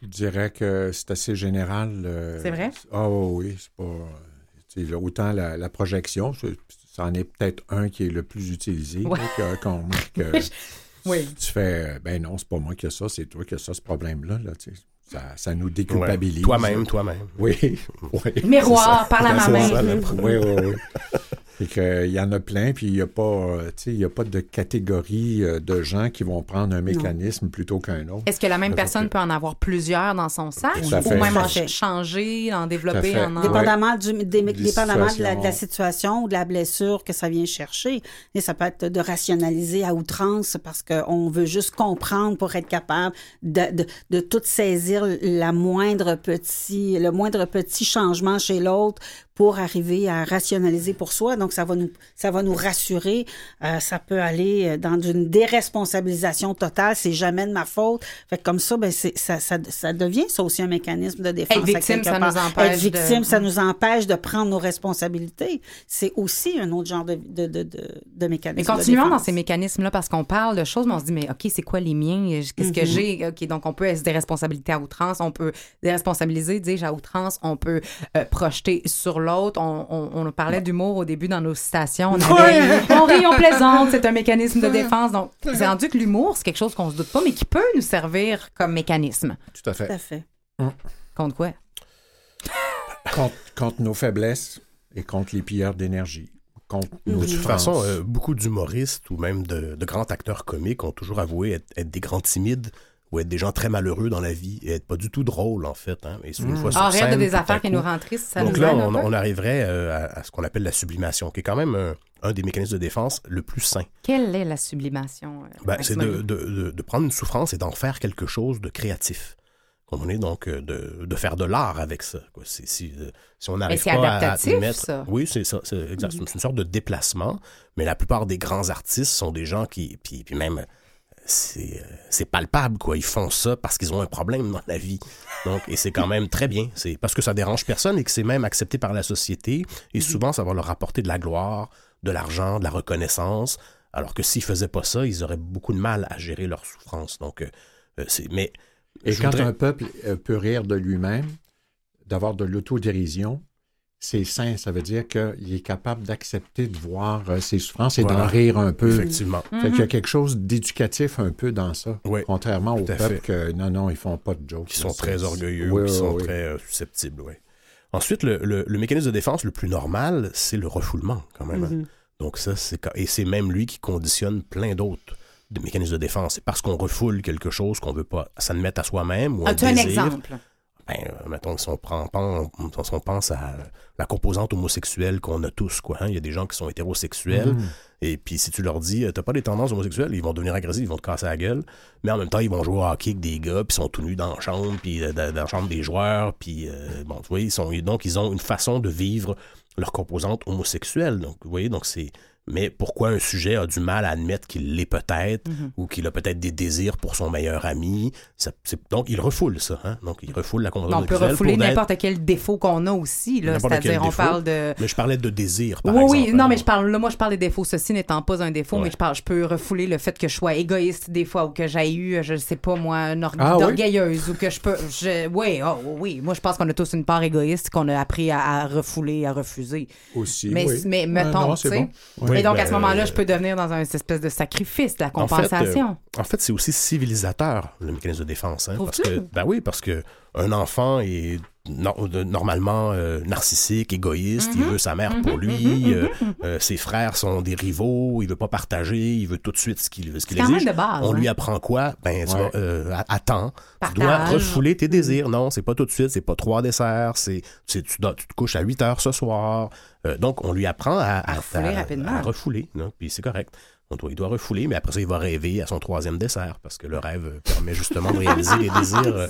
Je dirais que c'est assez général. euh, C'est vrai? Ah oui, c'est pas. autant la, la projection, c'est- ça en est peut-être un qui est le plus utilisé. Ouais. là, que- qu'on- que Oui. Tu fais, ben non, c'est pas moi qui ai ça, c'est toi qui as ça, ce problème-là. Là. Ça, ça nous Ouais. déculpabilise. Toi-même, toi-même. Oui, oui. Miroir, parle à ma main. ça, Oui, oui, oui. Fait que, il y en a plein, puis il n'y a, pas, euh, tu sais, il y a pas de catégorie euh, de gens qui vont prendre un mécanisme plutôt qu'un autre. Est-ce que la même personne peut en avoir plusieurs dans son sac à ou même en changer, en développer, en en... Dépend- Dépendamment, du, des- Des dépendamment de, la, de la situations. situation ou de la blessure que ça vient chercher. Et ça peut être de rationaliser à outrance parce qu'on veut juste comprendre pour être capable de, de, de tout saisir la moindre petit, le moindre petit changement chez l'autre pour arriver à rationaliser pour soi. Donc, ça va nous, ça va nous rassurer. Euh, ça peut aller dans une déresponsabilisation totale. C'est jamais de ma faute. Fait que comme ça, ben, c'est, ça, ça, ça devient ça aussi un mécanisme de défense. Être victime, à ça part. nous empêche Être victime, de- ça nous empêche de prendre nos responsabilités. C'est aussi un autre genre de, de, de, de, mécanisme. Mais continuons dans ces mécanismes-là parce qu'on parle de choses, mais on se dit, mais OK, c'est quoi les miens? Qu'est-ce que Mhm. j'ai? OK, donc on peut se déresponsabiliser à outrance, on peut déresponsabiliser, dis-je, à outrance, on peut euh, projeter sur l'autre. On, on, on parlait d'humour au début dans nos citations. On, avait- on rit, on plaisante, c'est un mécanisme de défense. Donc, c'est rendu que l'humour, c'est quelque chose qu'on se doute pas, mais qui peut nous servir comme mécanisme. Tout à fait. Tout à fait. Contre quoi? Contre, contre nos faiblesses et contre les pilleurs d'énergie. Contre nos De toute souffrances. façon, euh, beaucoup d'humoristes ou même de, de grands acteurs comiques ont toujours avoué être, être des grands timides ou être des gens très malheureux dans la vie et être pas du tout drôles, en fait. Hein. Et une fois sur Ah, de des affaires qui nous rendent tristes, ça Donc nous là, on, on arriverait euh, à, à ce qu'on appelle la sublimation, qui est quand même un, un des mécanismes de défense le plus sain. Quelle est la sublimation? euh, Ben, c'est de, de- de- de prendre une souffrance et d'en faire quelque chose de créatif. Comprenez donc euh, de, de faire de l'art avec ça. quoi. C'est- Si, euh, si on n'arrive pas à- adaptatif, à mettre... ça. Oui, c'est ça. C'est exact. C'est une sorte de déplacement, mais la plupart des grands artistes sont des gens qui... Puis, puis même, c'est euh, c'est palpable, quoi. Ils font ça parce qu'ils ont un problème dans la vie. Donc, et c'est quand même très bien. C'est parce que ça dérange personne et que c'est même accepté par la société. Et souvent, ça va leur apporter de la gloire, de l'argent, de la reconnaissance. Alors que s'ils faisaient pas ça, ils auraient beaucoup de mal à gérer leur souffrance. Donc, euh, euh, c'est... Mais... Et quand voudrais- un peuple peut rire de lui-même, d'avoir de l'autodérision, c'est sain. Ça veut dire qu'il est capable d'accepter de voir euh, ses souffrances et Voilà. d'en rire un peu. Effectivement. Fait qu'il y a quelque chose d'éducatif un peu dans ça. Oui, Contrairement aux peuples fait. que non, non, ils font pas de jokes. qui sont très orgueilleux Oui, qui oui, sont oui. très euh, susceptibles. Oui. Ensuite, le, le- le mécanisme de défense le plus normal, c'est le refoulement, quand même. hein. Mhm. Donc, ça, c'est ca- et c'est même lui qui conditionne plein d'autres mécanismes de défense. C'est parce qu'on refoule quelque chose qu'on veut pas s'admettre à soi-même ou un As-tu un exemple? Ben, euh, mettons, si on, prend, si on pense à la composante homosexuelle qu'on a tous, quoi. hein. Il y a des gens qui sont hétérosexuels, Mhm. et puis si tu leur dis, euh, t'as pas des tendances homosexuelles, ils vont devenir agressifs, ils vont te casser la gueule. Mais en même temps, ils vont jouer au hockey avec des gars, puis ils sont tout nus dans la chambre, puis euh, dans dans la chambre des joueurs, puis euh, bon, tu vois, ils sont, donc ils ont une façon de vivre leur composante homosexuelle. Donc, vous voyez, donc c'est. Mais pourquoi un sujet a du mal à admettre qu'il l'est peut-être, Mhm. ou qu'il a peut-être des désirs pour son meilleur ami? Ça- donc, il refoule ça. Hein? Donc, il refoule la composante On peut refouler n'importe quel défaut qu'on a aussi. C'est-à-dire, on parle de. Mais je parlais de désir, par oui, exemple. oui, non, hein. mais je parle, là, moi, je parle des défauts. Ceci n'étant pas un défaut, Ouais. mais je parle, je peux refouler le fait que je sois égoïste des fois ou que j'aie eu, je sais pas, moi, une Ah oui? orgueilleuse ou que je peux. Je, oui, oh, oui. Moi, je pense qu'on a tous une part égoïste qu'on a appris à, à refouler, à refuser. Aussi, Mais, oui. mais Ouais, mettons, non, Oui, Et donc, à ben, ce moment-là, euh, je peux devenir dans une espèce de sacrifice, de la En fait, euh, compensation. En fait, c'est aussi civilisateur, le mécanisme de défense. Hein, parce que, ben oui, parce que un enfant est no- de- normalement euh, narcissique, égoïste, il veut sa mère pour lui, euh, euh, ses frères sont des rivaux, il veut pas partager, il veut tout de suite ce qu'il ce qu'il C'est quand même exige. de base, On hein. lui apprend quoi? Ben, tu Ouais. vas, euh, à- attends, tu dois refouler tes désirs. Non, c'est pas tout de suite, c'est pas trois desserts, c'est, c'est- tu, dois- tu te couches à 8 heures ce soir. Euh, donc, on lui apprend à, À refouler rapidement. à refouler, non? puis c'est correct. Il doit refouler, mais après ça, il va rêver à son troisième dessert, parce que le rêve permet justement de réaliser les désirs.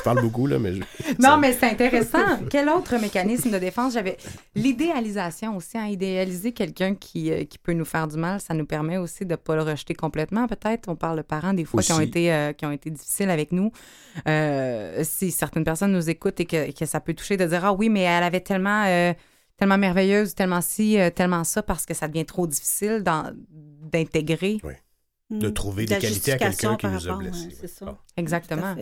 Je parle beaucoup, là, mais... je- Non, mais c'est intéressant. Quel autre mécanisme de défense? J'avais L'idéalisation aussi, hein, idéaliser quelqu'un qui, euh, qui peut nous faire du mal, ça nous permet aussi de ne pas le rejeter complètement. Peut-être, on parle de parents des fois qui ont été euh, qui ont été difficiles avec nous. Euh, si certaines personnes nous écoutent et que, que ça peut toucher de dire ah oui, mais elle avait tellement euh, tellement merveilleuse, tellement ci, euh, tellement ça, parce que ça devient trop difficile d'intégrer. de Mm. trouver De la des qualités à quelqu'un qui nous a rapport, blessés. ouais, c'est ça. Ah. Exactement.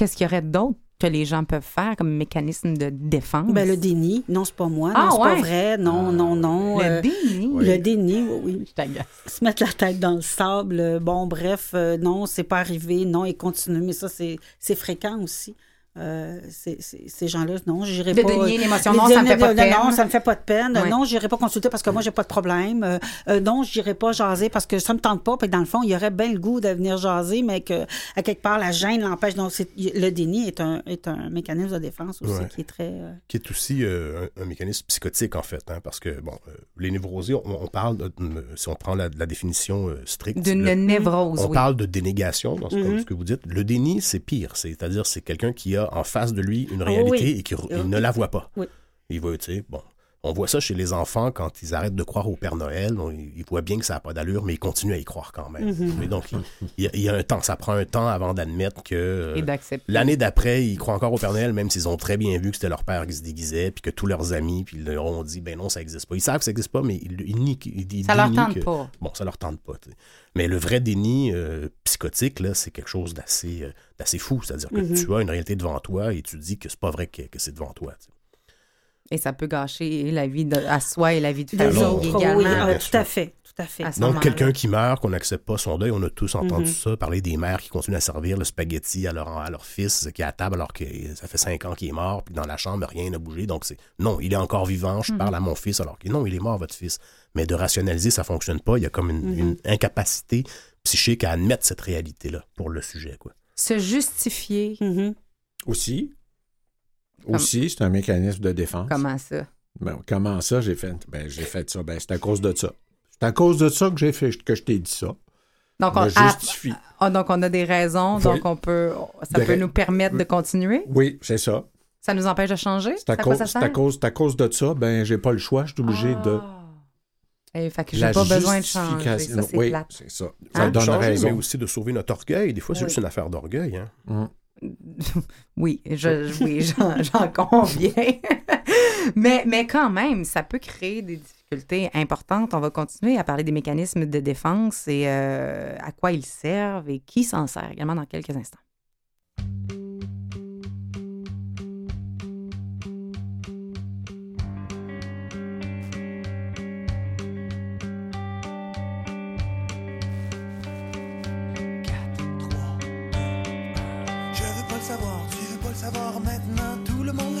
Qu'est-ce qu'il y aurait d'autre que les gens peuvent faire comme mécanisme de défense? Ben, le déni. Non, c'est pas moi. Ah, non, c'est ouais. pas vrai. Non, non, non. Le Euh, déni. Le déni, oui, oui. Je. Se mettre la tête dans le sable. euh, Bon, bref, euh, non, c'est pas arrivé. Non, et continuer. Mais ça, c'est c'est fréquent aussi. Euh, ces gens-là, non, j'irai De pas. dénier l'émotion. Non, ça me fait pas de peine. Non, ça me fait pas de peine. Non, j'irai pas consulter parce que moi, j'ai pas de problème. Euh, euh, non, j'irai pas jaser parce que ça me tente pas. Puis dans le fond, il y aurait bien le goût de venir jaser, mais que à quelque part, la gêne l'empêche. Donc, le déni est un, est un mécanisme de défense aussi Ouais. qui est très. euh, qui est aussi euh, un, un mécanisme psychotique, en fait, hein, parce que, bon, euh, les névrosés, on, on parle, de- si on prend la, la définition euh, stricte, D'une névrose, on oui. parle de dénégation, dans ce, comme Mhm. ce que vous dites. Le déni, c'est pire, c'est-à-dire c'est quelqu'un qui a en face de lui une réalité oui. et qui re- Oui. il ne la voit pas. Oui. Il va, tu sais, bon. On voit ça chez les enfants quand ils arrêtent de croire au Père Noël. On- ils voient bien que ça n'a pas d'allure, mais ils continuent à y croire quand même. Mais donc, il, y a, il y a un temps, ça prend un temps avant d'admettre que euh, Et d'accepter. l'année d'après, ils croient encore au Père Noël, même s'ils ont très bien vu que c'était leur père qui se déguisait, puis que tous leurs amis, puis ils leur ont dit, ben non, ça n'existe pas. Ils savent que ça n'existe pas, mais ils, ils nient, ils Ça leur tente que- pas. Bon, ça leur tente pas. Mais le vrai déni euh, psychotique, là, c'est quelque chose d'assez euh, d'assez fou. C'est-à-dire que Mhm. tu as une réalité devant toi et tu dis que c'est pas vrai que, que c'est devant toi. Et ça peut gâcher la vie de, à soi et la vie de famille Alors, également. oui, ah, tout à fait, tout à fait. À Donc, quelqu'un qui meurt, qu'on n'accepte pas son deuil, on a tous entendu Mhm. ça, parler des mères qui continuent à servir le spaghetti à leur, à leur fils qui est à table alors que ça fait cinq ans qu'il est mort, puis dans la chambre, rien n'a bougé. Donc, c'est non, il est encore vivant, Mhm. je parle à mon fils alors que non, il est mort, votre fils. Mais de rationaliser, ça fonctionne pas. Il y a comme une, Mhm. une incapacité psychique à admettre cette réalité-là pour le sujet. Quoi. Se justifier, Mhm. Aussi, aussi c'est un mécanisme de défense. comment ça? Ben, comment ça, j'ai fait? Ben, j'ai fait ça. Ben, c'est à cause de ça. C'est à cause de ça que j'ai fait, que je t'ai dit ça. Donc, on, ah, justifie. ah, donc, on a des raisons, Oui. donc on peut, ça peut ra- nous permettre de continuer? Oui, c'est ça. Ça nous empêche de changer? C'est à, cause, à cause, c'est à cause de ça, ben, j'ai pas le choix, je suis obligé de. Ah. Eh, fait que j'ai La pas besoin de changer. Ça, c'est oui, plate. c'est ça. Hein? Ça donne Changer, raison. mais aussi de sauver notre orgueil. Des fois, c'est Oui. juste une affaire d'orgueil. Hein. Oui, je, j'en, conviens. mais, mais quand même, ça peut créer des difficultés importantes. On va continuer à parler des mécanismes de défense et euh, à quoi ils servent et qui s'en sert également dans quelques instants.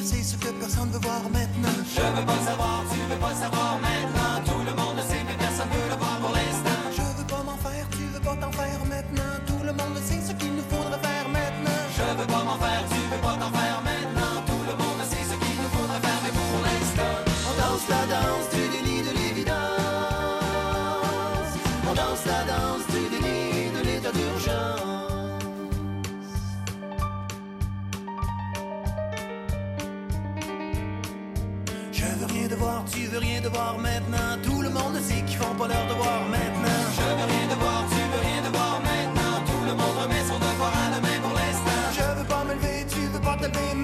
Sait, ce que personne veut voir maintenant. Je veux pas savoir, tu veux pas savoir maintenant. Rien devoir maintenant. Tout le monde sait qu'ils font pas leur devoir maintenant. Je veux rien devoir, tu veux rien devoir maintenant. Tout le monde remet son devoir à la main pour l'instant. Je veux pas me lever, tu veux pas te lever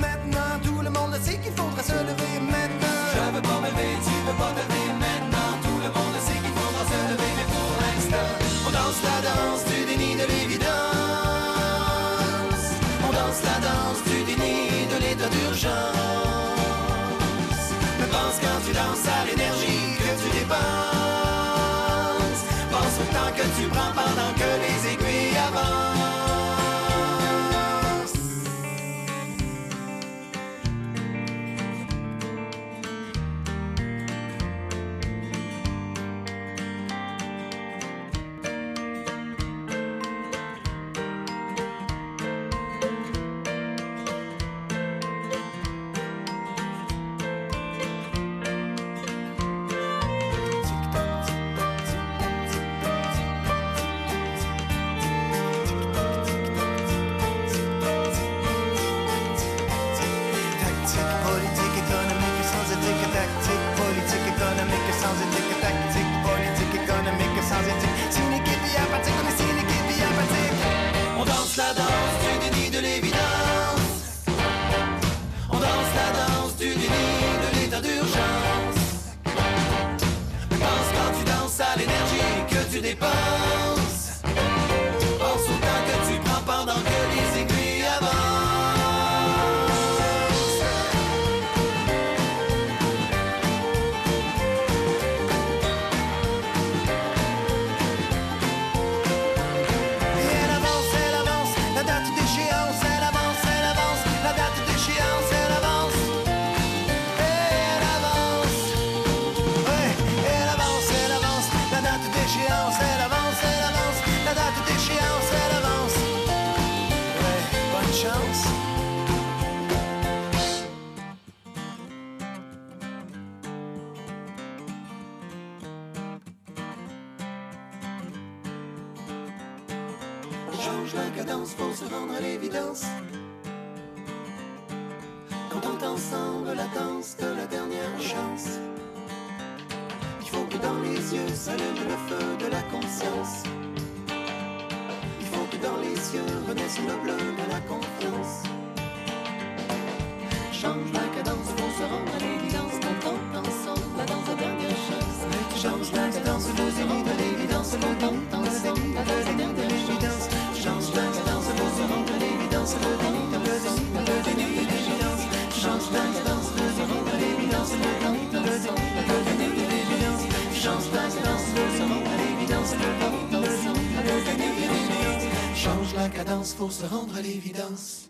cadence pour se rendre à l'évidence.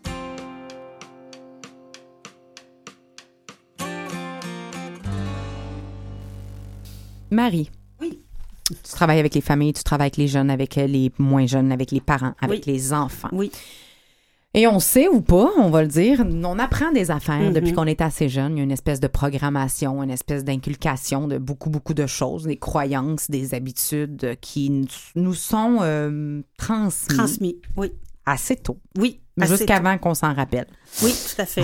Marie. Oui. Tu travailles avec les familles, tu travailles avec les jeunes, avec les moins jeunes, avec les parents, avec Oui. les enfants. Oui. Et on sait ou pas, on va le dire, on apprend des affaires Mhm. depuis qu'on est assez jeune. Il y a une espèce de programmation, une espèce d'inculcation de beaucoup, beaucoup de choses, des croyances, des habitudes qui nous sont euh, transmises Transmis. Oui. assez tôt, Oui. jusqu'avant qu'on s'en rappelle. Oui, tout à fait.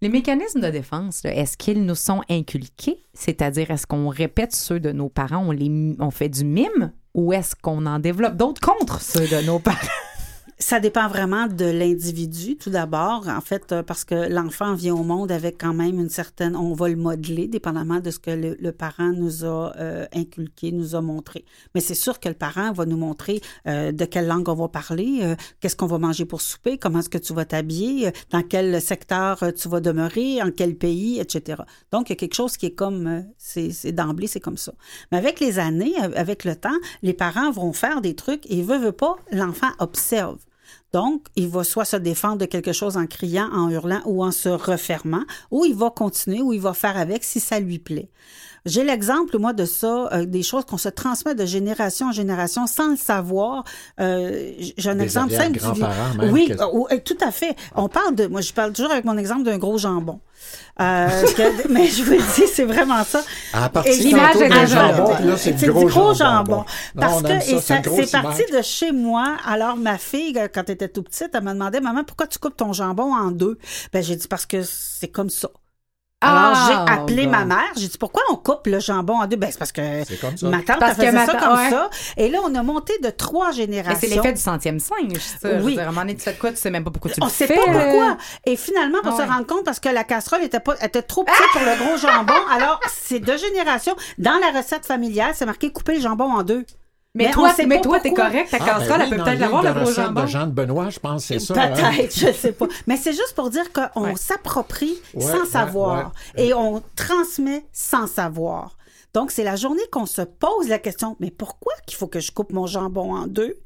Les mécanismes de défense, est-ce qu'ils nous sont inculqués? C'est-à-dire, est-ce qu'on répète ceux de nos parents, on, les, on fait du mime, ou est-ce qu'on en développe d'autres contre ceux de nos parents? Ça dépend vraiment de l'individu, tout d'abord, en fait, euh, parce que l'enfant vient au monde avec quand même une certaine, on va le modeler, dépendamment de ce que le, le parent nous a euh, inculqué, nous a montré. Mais c'est sûr que le parent va nous montrer euh, de quelle langue on va parler, euh, qu'est-ce qu'on va manger pour souper, comment est-ce que tu vas t'habiller, euh, dans quel secteur euh, tu vas demeurer, en quel pays, etc. Donc, il y a quelque chose qui est comme, c'est d'emblée, c'est comme ça. Mais avec les années, avec le temps, les parents vont faire des trucs et veut, veut pas, l'enfant observe. Donc, il va soit se défendre de quelque chose en criant, en hurlant ou en se refermant, ou il va continuer, ou il va faire avec si ça lui plaît. J'ai l'exemple, moi, de ça, euh, des choses qu'on se transmet de génération en génération sans le savoir. Euh, J'ai un Des exemple simple. du- même, Oui, que- euh, oui, tout à fait. On parle de, moi, je parle toujours avec mon exemple d'un gros jambon. Euh, que- mais je vous le dis, c'est vraiment ça. À partir Et l'image là. jambon, là, c'est du gros, jambon. Bon. Parce Non, que ça, et c'est ça- parti de chez moi. Alors, ma fille, euh, quand elle était tout petite, elle me demandait, maman, pourquoi tu coupes ton jambon en deux? Ben, j'ai dit, parce que c'est comme ça. Alors, Ah, j'ai appelé bon. ma mère. J'ai dit, pourquoi on coupe le jambon en deux? Ben, c'est parce que C'est comme ça. ma tante, que ma ça comme ouais. ça. Et là, on a monté de trois Mais générations. c'est l'effet du centième singe, ça. Je veux Oui. dire, à un moment donné, tu fais quoi, tu sais même pas pourquoi tu On le sait fais. pas pourquoi. Et finalement, pour Ah se rendre compte, parce que la casserole était, pas, était trop petite pour le gros jambon, alors c'est de génération. Dans la recette familiale, c'est marqué couper le jambon en deux. Mais, on toi, mais toi, t'es correct, ta Ah, ben casserole, oui, elle peut peut-être l'avoir, le gros jambon. de Jean de Benoît, je pense, c'est ça. hein. Peut-être, je sais pas. Mais c'est juste pour dire qu'on s'approprie Ouais, sans ouais, savoir ouais. et on transmet sans savoir. Donc, c'est la journée qu'on se pose la question, mais pourquoi qu'il faut que je coupe mon jambon en deux?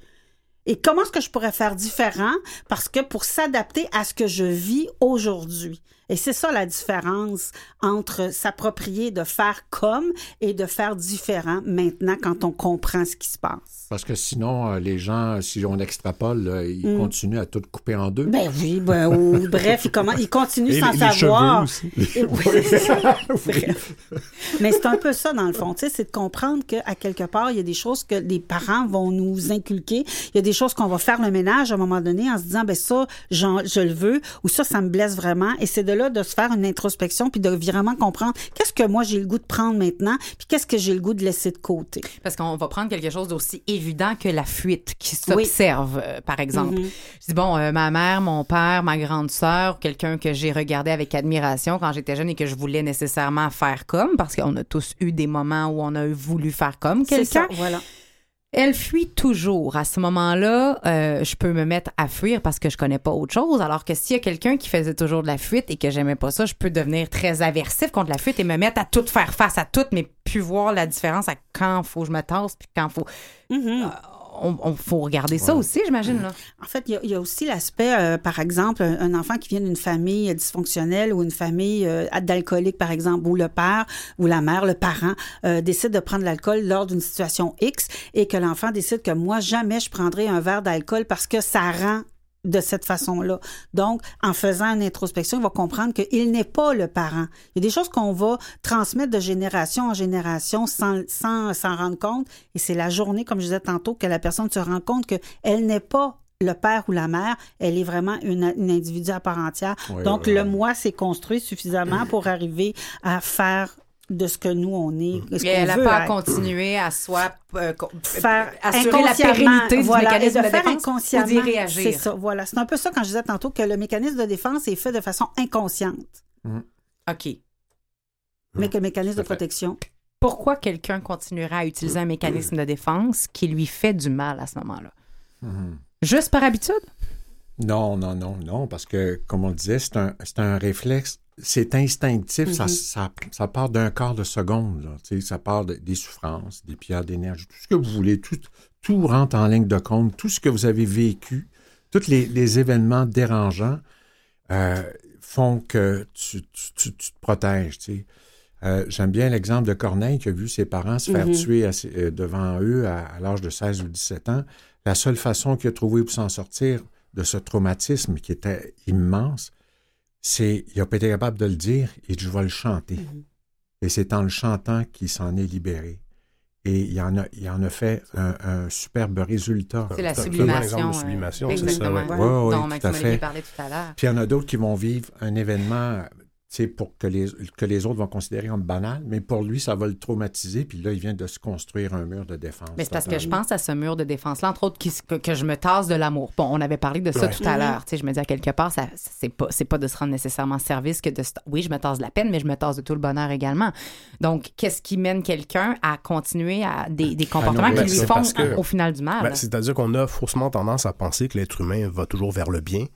Et comment est-ce que je pourrais faire différent? Parce que pour s'adapter à ce que je vis aujourd'hui. Et c'est ça la différence entre s'approprier de faire comme et de faire différent maintenant quand on comprend ce qui se passe. Parce que sinon, euh, les gens, si on extrapole, là, ils Mm. continuent à tout couper en deux. Ben oui, ben ou- bref, il, comment, il continue Et sans les- les savoir. cheveux aussi. Et oui, c'est ça. Bref. Mais c'est un peu ça, dans le fond. Tu sais, c'est de comprendre qu'à quelque part, il y a des choses que les parents vont nous inculquer. Il y a des choses qu'on va faire le ménage à un moment donné en se disant, ben ça, j'en- je le veux, ou ça, ça me blesse vraiment. Et c'est de là de se faire une introspection puis de vraiment comprendre qu'est-ce que moi j'ai le goût de prendre maintenant, puis qu'est-ce que j'ai le goût de laisser de côté. Parce qu'on va prendre quelque chose d'aussi évident que la fuite qui s'observe, euh, par exemple. Mhm. Je dis, bon, euh, ma mère, mon père, ma grande sœur, quelqu'un que j'ai regardé avec admiration quand j'étais jeune et que je voulais nécessairement faire comme, parce qu'on a tous eu des moments où on a voulu faire comme C'est ça, quelqu'un. voilà. Elle fuit toujours. À ce moment-là, euh, je peux me mettre à fuir parce que je connais pas autre chose. Alors que s'il y a quelqu'un qui faisait toujours de la fuite et que j'aimais pas ça, je peux devenir très aversif contre la fuite et me mettre à tout faire face à tout, mais plus voir la différence à quand faut que je me tasse puis quand faut. Mhm. On, on- faut regarder ça aussi, j'imagine. Là. En fait, il y a, il y a aussi l'aspect, euh, par exemple, un, un enfant qui vient d'une famille euh, dysfonctionnelle ou une famille euh, d'alcoolique, par exemple, où le père ou la mère, le parent, euh, décide de prendre l'alcool lors d'une situation X et que l'enfant décide que moi, jamais je prendrai un verre d'alcool parce que ça rend de cette façon-là. Donc, en faisant une introspection, il va comprendre qu'il n'est pas le parent. Il y a des choses qu'on va transmettre de génération en génération sans sans s'en rendre compte. Et c'est la journée, comme je disais tantôt, que la personne se rend compte qu'elle n'est pas le père ou la mère, elle est vraiment une, une individu à part entière. Donc, le moi s'est construit suffisamment pour arriver à faire de ce que nous, on est. ce Et elle n'a qu'on veut pas à continuer à soit euh, faire assurer la pérennité du voilà, mécanisme et de de faire défense ou inconsciemment, d'y réagir. C'est ça, voilà. C'est un peu ça quand je disais tantôt que le mécanisme de défense est fait de façon inconsciente, OK. mais que le mécanisme de protection, Pourquoi quelqu'un continuerait à utiliser un mécanisme de défense qui lui fait du mal à ce moment-là? Mhm. Juste par habitude? Non, non, non, non, parce que, comme on le disait, c'est un, c'est un réflexe, c'est instinctif, ça, Mhm. ça, ça part d'un quart de seconde, là, ça part de- des souffrances, des pierres d'énergie, tout ce que vous voulez, tout, tout rentre en ligne de compte, tout ce que vous avez vécu, tous les, les événements dérangeants euh, font que tu, tu- tu- tu te protèges. Euh, J'aime bien l'exemple de Corneille qui a vu ses parents se faire Mhm. tuer à euh, devant eux à, à l'âge de 16 ou 17 ans. La seule façon qu'il a trouvé pour s'en sortir de ce traumatisme qui était immense, c'est il n'a pas été capable de le dire et je vais le chanter. Mhm. Et c'est en le chantant qu'il s'en est libéré. Et il en a, il en a fait un, un superbe résultat. C'est la sublimation. euh, sublimation, c'est ça, ouais. Ouais, ouais, dont tout à fait. Olivier parlait tout à l'heure. Puis il y en a d'autres qui vont vivre un événement sais, pour que les, que les autres vont considérer comme banal, mais pour lui, ça va le traumatiser, puis là, il vient de se construire un mur de défense. Mais c'est parce que je pense à ce mur de défense-là, entre autres, qui que, que je me tasse de l'amour. Bon, on avait parlé de ça Ouais. tout à l'heure. Tu sais, je me dis à quelque part, ça, c'est pas, c'est pas de se rendre nécessairement service que de. Oui, je me tasse de la peine, mais je me tasse de tout le bonheur également. Donc, qu'est-ce qui mène quelqu'un à continuer à des, des comportements non, qui lui c'est font que- au final du mal? Ben, C'est-à-dire qu'on a faussement tendance à penser que l'être humain va toujours vers le bien.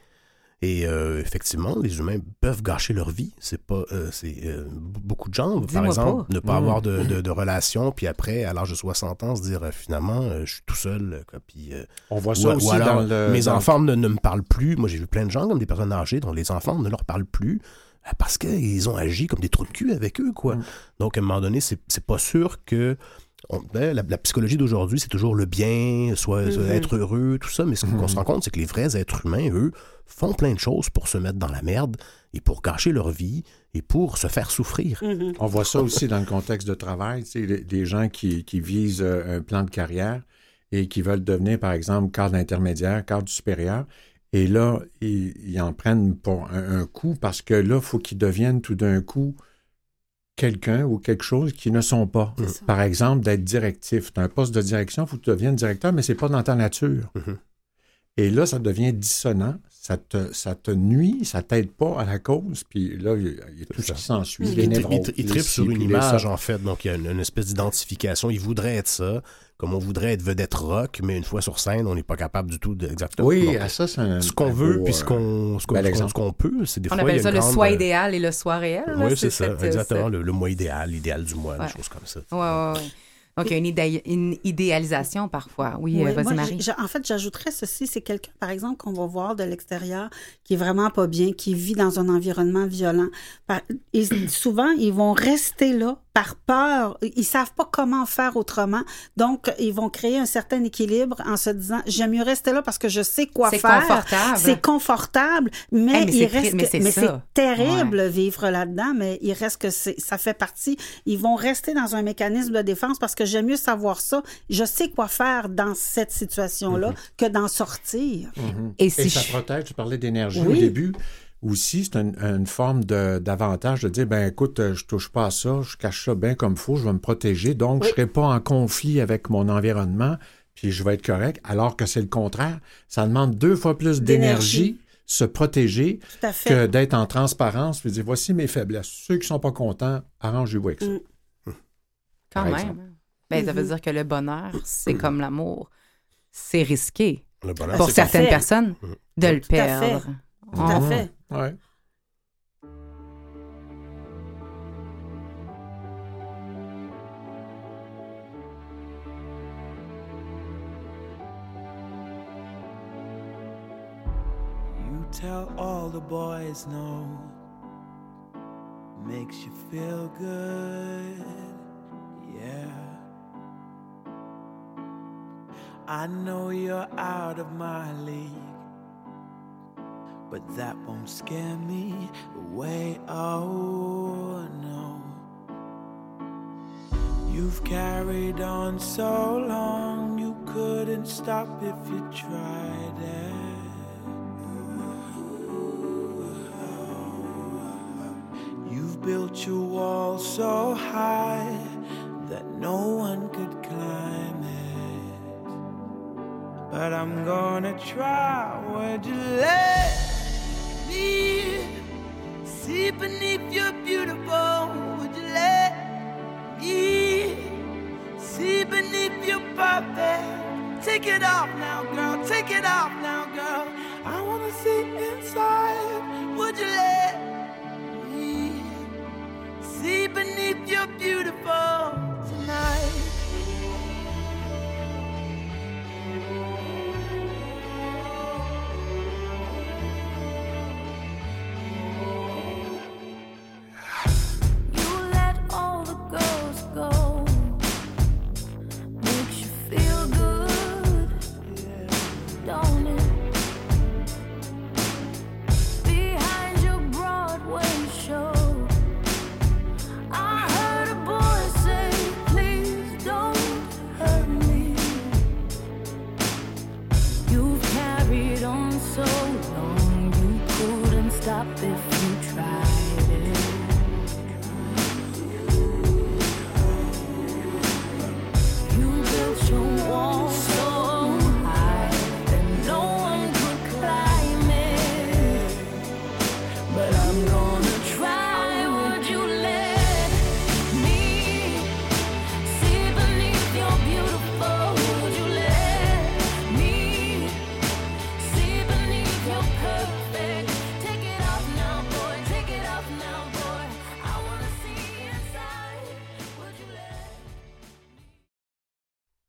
Et euh, effectivement, les humains peuvent gâcher leur vie. C'est pas, euh, c'est euh, beaucoup de gens, par exemple, pas. ne pas Mm. avoir de, de, de relation, puis après, à l'âge de 60 ans, se dire euh, finalement, euh, je suis tout seul, quoi, puis euh, On voit ou, ça aussi ou alors, dans le... mes dans- enfants ne, ne me parlent plus. Moi, j'ai vu plein de gens comme des personnes âgées dont les enfants ne leur parlent plus parce qu'ils ont agi comme des trous de cul avec eux, quoi. Mm. Donc, à un moment donné, c'est c'est pas sûr que on- ben, la, la psychologie d'aujourd'hui, c'est toujours le bien, soit soit Mhm. être heureux, tout ça. Mais ce qu'on Mhm. se rend compte, c'est que les vrais êtres humains, eux, font plein de choses pour se mettre dans la merde et pour gâcher leur vie et pour se faire souffrir. Mhm. On voit ça aussi dans le contexte de travail, tu sais, les- des gens qui, qui visent euh, un plan de carrière et qui veulent devenir, par exemple, cadre intermédiaire, cadre supérieur. Et là, ils, ils en prennent pour un, un coup parce que là, il faut qu'ils deviennent tout d'un coup quelqu'un ou quelque chose qui ne sont pas. Ça. Par exemple, d'être directif. Tu as un poste de direction, il faut que tu deviennes directeur, mais c'est pas dans ta nature. Mhm. Et là, ça devient dissonant, ça te, ça te nuit, ça t'aide pas à la cause, puis là, il y a, il y a tout ce qui s'ensuit. Il, tripe sur une image, en fait. Donc, il y a une, une espèce d'identification. Il voudrait être ça, comme on voudrait être vedette rock, mais une fois sur scène, on n'est pas capable du tout de, exactement. Oui, Donc, à ça, c'est un. ce qu'on veut, puis euh, ce qu'on ce qu'on- bel ce peut, c'est des On fois. a appelle ça le grande, soi euh, idéal et le soi réel. Oui, c'est ça, cette- exactement. Le, le moi idéal, l'idéal du moi, Ouais. des choses comme ça. Ouais, ouais, ouais. Donc, il y a une, idé- une idéalisation parfois. Oui, Oui, euh, vas-y, Marie. en fait, j'ajouterais ceci, c'est quelqu'un, par exemple, qu'on va voir de l'extérieur, qui est vraiment pas bien, qui vit dans un environnement violent. Et souvent, ils vont rester là par peur. Ils savent pas comment faire autrement. Donc, ils vont créer un certain équilibre en se disant, j'aime mieux rester là parce que je sais quoi C'est faire. confortable. C'est confortable, mais, Eh, mais il c'est reste mais que- c'est c'est terrible vivre là-dedans, mais il reste que c'est- ça fait partie. Ils vont rester dans un mécanisme de défense parce que j'aime mieux savoir ça. Je sais quoi faire dans cette situation-là que d'en sortir. Mhm. Et Et si ça je- protège, tu parlais d'énergie Oui. au début. Aussi, c'est une, une forme d'avantage de, dire, ben écoute, euh, je touche pas à ça, je cache ça bien comme faut, je vais me protéger, donc je serai pas en conflit avec mon environnement, puis je vais être correct, alors que c'est le contraire. Ça demande deux fois plus D'énergie. se protéger, que d'être en transparence, puis dire, voici mes faiblesses. Ceux qui sont pas contents, arrangez-vous avec ça. Mm. Quand par même. exemple. Ben, ça veut Mhm. dire que le bonheur, c'est comme l'amour. C'est risqué Le bonheur, pour certaines personnes Mhm. de le Tout à fait. perdre. Tout à Mhm. fait. Ouais. You tell all the boys no. Makes you feel good, yeah. I know you're out of my league, but that won't scare me away. Oh no. You've carried on so long, you couldn't stop if you tried it. You've built your wall so high that no one could climb it. But I'm gonna try. Would you let me see beneath your beautiful? Would you let me see beneath your perfect? Take it off now, girl. Take it off now, girl. I wanna see inside. Would you let me see beneath your beautiful tonight?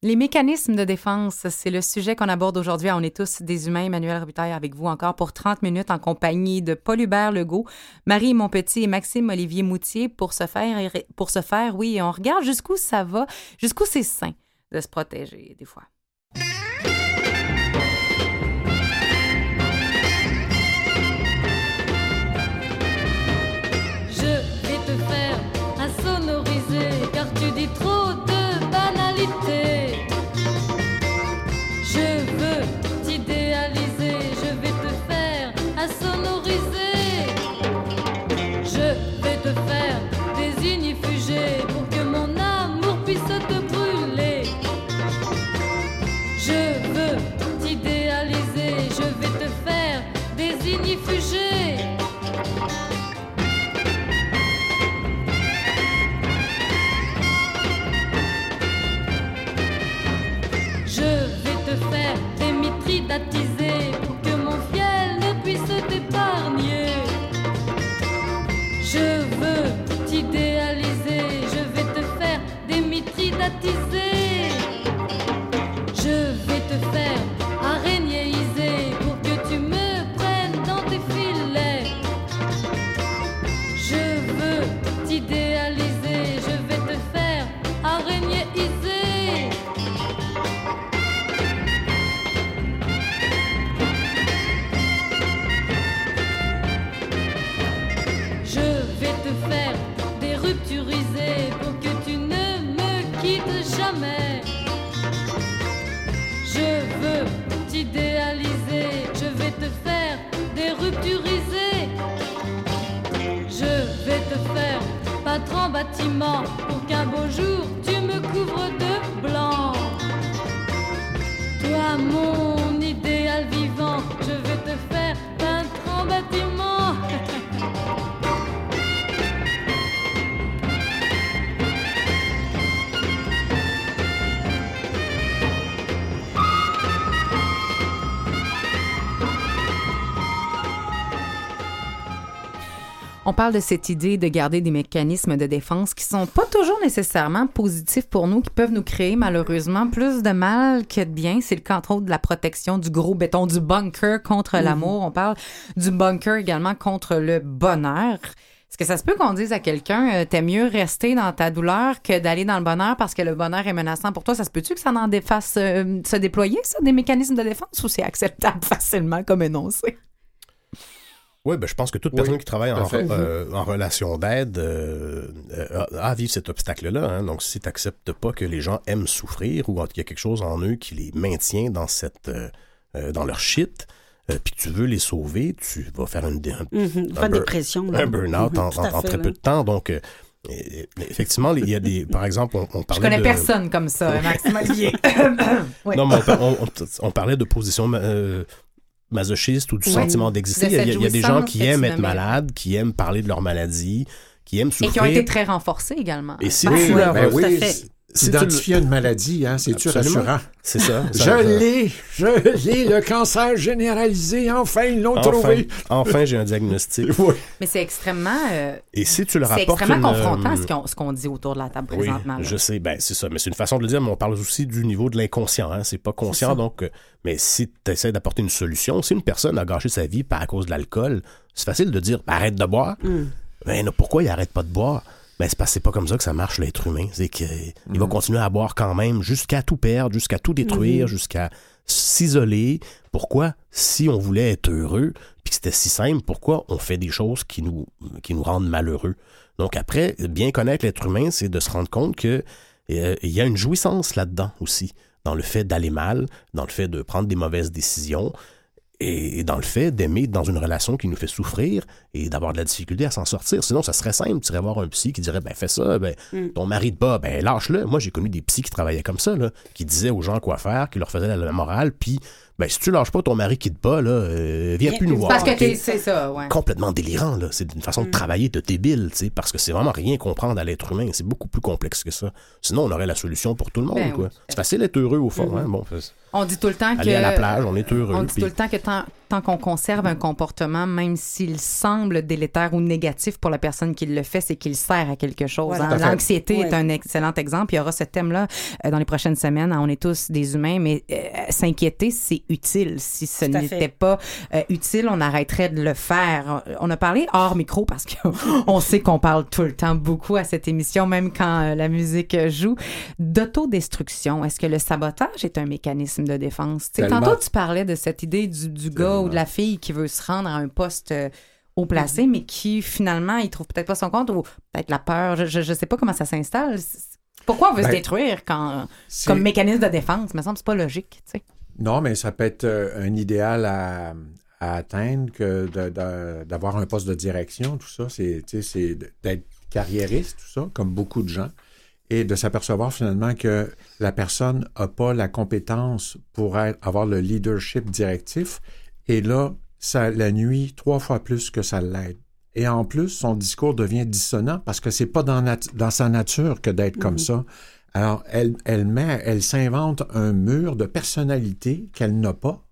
Les mécanismes de défense, c'est le sujet qu'on aborde aujourd'hui. On est tous des humains. Emmanuel Robitaille avec vous encore pour 30 minutes en compagnie de Paul Hubert Legault, Marie Monpetit et Maxime Olivier Moutier pour se faire, pour se faire, oui, on regarde jusqu'où ça va, jusqu'où c'est sain de se protéger des fois. Pour que mon fiel ne puisse t'épargner. Je veux t'idéaliser, je vais te faire des mithridatiser. Je vais te faire Je veux t'idéaliser, je vais te faire des rupturiser. Je vais te faire en bâtiment pour qu'un beau jour tu me couvres de blanc. Toi, mon idéal vivant, je vais te faire peintre en bâtiment. On parle de cette idée de garder des mécanismes de défense qui sont pas toujours nécessairement positifs pour nous, qui peuvent nous créer malheureusement plus de mal que de bien. C'est le cas entre autres de la protection du gros béton, du bunker contre l'amour. On parle du bunker également contre le bonheur. Est-ce que ça se peut qu'on dise à quelqu'un, euh, t'es mieux rester dans ta douleur que d'aller dans le bonheur parce que le bonheur est menaçant pour toi? Ça se peut-tu que ça en défasse euh, se déployer, ça, des mécanismes de défense, ou c'est acceptable facilement comme énoncé? Oui, ben, je pense que toute Oui, personne qui travaille en, euh, en relation d'aide euh, euh, a à vivre cet obstacle-là. hein. Donc, si tu n'acceptes pas que les gens aiment souffrir ou qu'il y a quelque chose en eux qui les maintient dans, cette, dans leur shit, euh, puis que tu veux les sauver, tu vas faire une, un, Mhm, un dépression. là. un burn-out Mhm, en, tout à en- en fait, très là. peu de temps. Donc, euh, effectivement, il y a des. Par exemple, on, on Je parlait connais de. personne comme ça, Maxime Olivier. Oui. Non, mais on, on- on- on parlait de position euh, masochiste ou du Oui. sentiment d'exister. De Il y a- cette il y, a des gens qui aiment être malades, qui aiment parler de leur maladie, qui aiment Et souffrir. qui ont été très renforcés également. Et si Par tu- leur- Ben oui, Identifier une maladie, hein, c'est-tu rassurant? C'est ça. Je Ça- l'ai! Je l'ai, le cancer généralisé! Enfin, ils l'ont Enfin, trouvé! enfin j'ai un diagnostic. Oui. Mais c'est extrêmement, euh, Et si tu le c'est rapportes. extrêmement une, confrontant euh, ce qu'on, ce qu'on dit autour de la table Oui, présentement. là. je sais, ben c'est ça, mais c'est une façon de le dire, mais on parle aussi du niveau de l'inconscient, hein. c'est pas conscient, donc, euh, mais si tu essaies d'apporter une solution, si une personne a gâché sa vie par à cause de l'alcool, c'est facile de dire, Ben, arrête de boire, Mm. mais non, pourquoi il arrête pas de boire? Ben, c'est pas comme ça que ça marche l'être humain, c'est qu'il Mm. va continuer à boire quand même jusqu'à tout perdre, jusqu'à tout détruire, Mm-hmm. jusqu'à s'isoler. Pourquoi? Si on voulait être heureux, puis que c'était si simple, pourquoi on fait des choses qui nous, qui nous rendent malheureux? Donc après, bien connaître l'être humain, c'est de se rendre compte que euh, il y a une jouissance là-dedans aussi, dans le fait d'aller mal, dans le fait de prendre des mauvaises décisions, et dans le fait d'aimer dans une relation qui nous fait souffrir et d'avoir de la difficulté à s'en sortir. Sinon, ça serait simple. Tu irais voir un psy qui dirait, ben fais ça, ben, ton mari de bas, ben lâche-le. Moi, j'ai connu des psys qui travaillaient comme ça, là, qui disaient aux gens quoi faire, qui leur faisaient la morale, puis ben si tu lâches pas ton mari qui te bat, là, euh, viens plus nous voir. Parce que t'es- c'est ça, ouais. complètement délirant. Là. C'est une façon de travailler de débile, tu sais, parce que c'est vraiment rien comprendre à l'être humain. C'est beaucoup plus complexe que ça. Sinon, on aurait la solution pour tout le monde. Ben quoi. oui. Mm-hmm. C'est facile d'être heureux au fond. hein. Bon, On dit tout le temps que. aller à la plage, on est heureux. On dit tout le temps que tant, tant qu'on conserve un comportement, même s'il semble délétère ou négatif pour la personne qui le fait, c'est qu'il sert à quelque chose. Voilà. hein. L'anxiété Ouais. est un excellent exemple. Il y aura ce thème-là euh, dans les prochaines semaines. On est tous des humains, mais euh, s'inquiéter, c'est utile. Si ce n'était pas euh, utile, on arrêterait de le faire. On a parlé hors micro parce qu'on sait qu'on parle tout le temps beaucoup à cette émission, même quand euh, la musique joue, d'autodestruction. Est-ce que le sabotage est un mécanisme de défense? Tantôt, tu parlais de cette idée du, du gars ou de la fille qui veut se rendre à un poste euh, haut placé, mais qui finalement, il trouve peut-être pas son compte ou peut-être la peur. Je, je, je sais pas comment ça s'installe. Pourquoi on veut se Ben, détruire quand, comme mécanisme de défense? Il me semble que c'est pas logique. tu sais. Non, mais ça peut être euh, un idéal à, à atteindre que d'avoir un poste de direction, tout ça. C'est d'être carriériste, tout ça, comme beaucoup de gens, et de s'apercevoir finalement que la personne n'a pas la compétence pour être- avoir le leadership directif. Et là, ça la nuit trois fois plus que ça l'aide. Et en plus, son discours devient dissonant parce que c'est pas dans, dans sa nature que d'être comme ça. Alors, elle, elle met, elle s'invente un mur de personnalité qu'elle n'a pas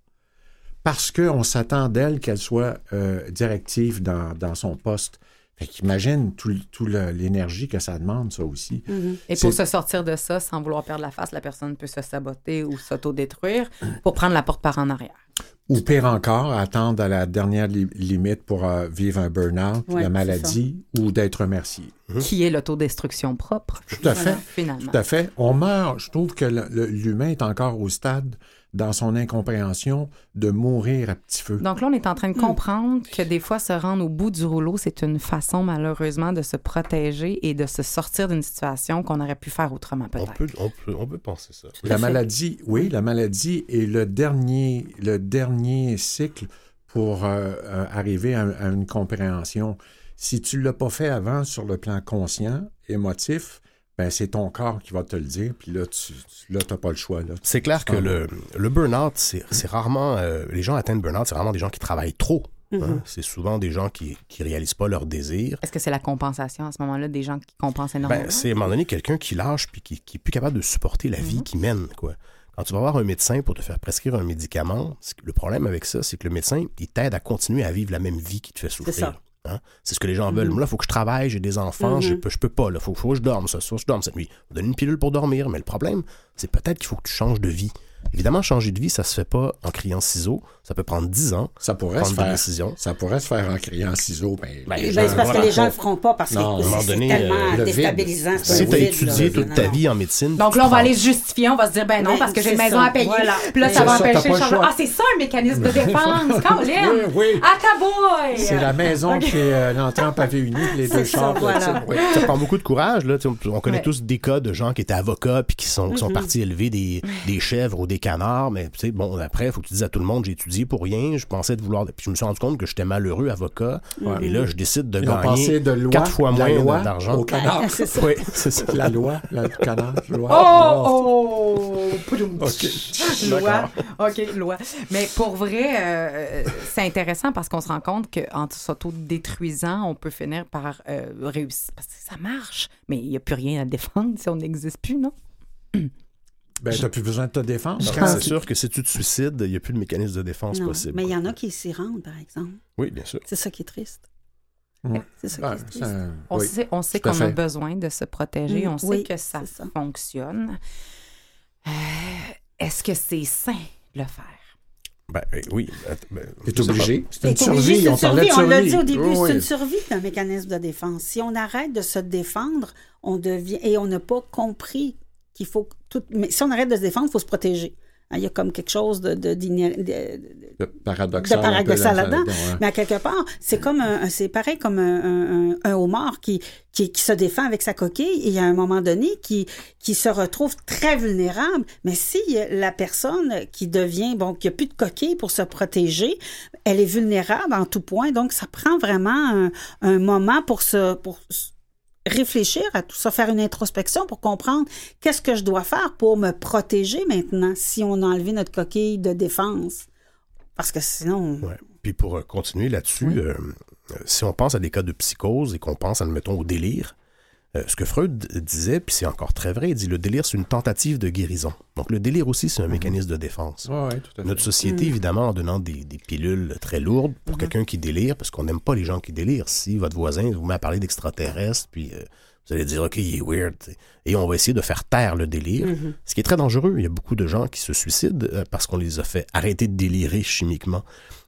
parce qu'on s'attend d'elle qu'elle soit euh, directive dans, dans son poste. Fait qu'imagine tout, l'énergie que ça demande, ça aussi. Et pour se sortir de ça, sans vouloir perdre la face, la personne peut se saboter ou s'autodétruire pour prendre la porte par en arrière. Ou pire encore, attendre à la dernière li- limite pour euh, vivre un burn-out, Ouais, la maladie, ou d'être remercié. Qui est l'autodestruction propre, Tout à fait. finalement. Tout à fait. On meurt. Je trouve que l'humain est encore au stade, dans son incompréhension, de mourir à petit feu. Donc là, on est en train de comprendre que des fois, se rendre au bout du rouleau, c'est une façon, malheureusement, de se protéger et de se sortir d'une situation qu'on aurait pu faire autrement, on, peut-être. peut, on, peut, on peut penser ça. La maladie, oui, la maladie est le dernier, le dernier cycle pour euh, euh, arriver à, à une compréhension. Si tu l'as pas fait avant sur le plan conscient, émotif, ben c'est ton corps qui va te le dire, puis là, tu là, t'as pas le choix. Là. C'est clair que le, le burn-out, c'est rarement. euh, les gens atteints de burn-out, c'est vraiment des gens qui travaillent trop. hein. C'est souvent des gens qui ne réalisent pas leurs désirs. Est-ce que c'est la compensation à ce moment-là des gens qui compensent énormément? Ben, c'est à un moment donné quelqu'un qui lâche puis qui, qui est plus capable de supporter la vie qu'il mène. Quoi. Quand tu vas voir un médecin pour te faire prescrire un médicament, le problème avec ça, c'est que le médecin, il t'aide à continuer à vivre la même vie qui te fait souffrir. Hein? C'est ce que les gens veulent. Moi, là, il faut que je travaille, j'ai des enfants, je, peux, je peux pas. Il faut, faut que je dorme ce soir, je dorme cette nuit. On donne une pilule pour dormir, mais le problème, c'est peut-être qu'il faut que tu changes de vie. Évidemment, changer de vie, ça se fait pas en criant ciseaux. Ça peut prendre 10 ans. Ça pourrait se faire. Ça pourrait se faire en criant ciseaux, mais. Ben, Ben, les c'est parce que les gens ne le feront pas parce que Non, c'est tellement euh, déstabilisant. Si tu as étudié toute ta vie en médecine, Donc là, on va aller justifier, on va se dire, ben non, parce que j'ai une maison à payer. Puis là, ça va empêcher le changement. Ah, c'est ça un mécanisme de défense, Colin! Oui, oui. À ta boy! C'est la maison qui est euh, l'entrée en pavé unique, les deux chambres. ça prend beaucoup de courage. On connaît tous des cas de gens qui étaient avocats puis qui sont, sont partis élever des, des chèvres ou des canards. Mais tu sais, bon, après, il faut que tu dises à tout le monde, j'ai étudié pour rien. Je pensais de vouloir. Puis je me suis rendu compte que j'étais malheureux avocat. Et là, je décide de Ils gagner de loi, quatre fois la moins d'argent. au canard. C'est ça. Oui, c'est ça. La loi, le canard, loi. Oh, oh, Poudoum. OK. Loi. OK, loi. Mais pour vrai, euh, c'est intéressant parce qu'on se rend compte qu'en s'auto-détruisant, on peut finir par euh, réussir. Parce que ça marche. Mais il n'y a plus rien à défendre si on n'existe plus, non? Ben, t'as plus besoin de te défendre. C'est sûr que si tu te suicides, il n'y a plus de mécanisme de défense Non, possible. Mais il y en a qui s'y rendent, par exemple. Oui, bien sûr. C'est ça qui est triste. Ouais. C'est ça Ah, qui est triste. ça- On oui. sait, on qu'on a besoin de se protéger. Mm, on sait oui, que ça, fonctionne. Euh, Est-ce que c'est sain de le faire? Ben, euh, oui. ben, T'es obligé. C'est une T'es obligé, survie. c'est On une parlait de survie. On l'a survie. dit au début, Oui, c'est oui. une survie d'un mécanisme de défense. Si on arrête de se défendre, on devient et on n'a pas compris qu'il faut tout. Mais si on arrête de se défendre, il faut se protéger. Hein, Il y a comme quelque chose de, de, de- de- De paradoxal. de paradoxal là-dedans. ouais. Mais à quelque part, c'est comme un, c'est pareil comme un, un- un- homard qui, qui, qui se défend avec sa coquille et à un moment donné qui, qui se retrouve très vulnérable. Mais si la personne qui devient, bon, qui a plus de coquille pour se protéger, elle est vulnérable en tout point. Donc, ça prend vraiment un, un moment pour se, pour réfléchir à tout ça, faire une introspection pour comprendre qu'est-ce que je dois faire pour me protéger maintenant si on a enlevé notre coquille de défense. Parce que sinon, Ouais. Puis pour euh, continuer là-dessus, euh, euh, si on pense à des cas de psychose et qu'on pense, admettons, au délire, euh, ce que Freud disait, puis c'est encore très vrai, il dit le délire, c'est une tentative de guérison. Donc le délire aussi, c'est un mécanisme de défense. Tout à fait. Notre société, évidemment, en donnant des, des pilules très lourdes pour quelqu'un qui délire, parce qu'on n'aime pas les gens qui délirent. Si votre voisin vous met à parler d'extraterrestres, puis euh, vous allez dire, OK, il est weird. t'sais. Et on va essayer de faire taire le délire, ce qui est très dangereux. Il y a beaucoup de gens qui se suicident euh, parce qu'on les a fait arrêter de délirer chimiquement.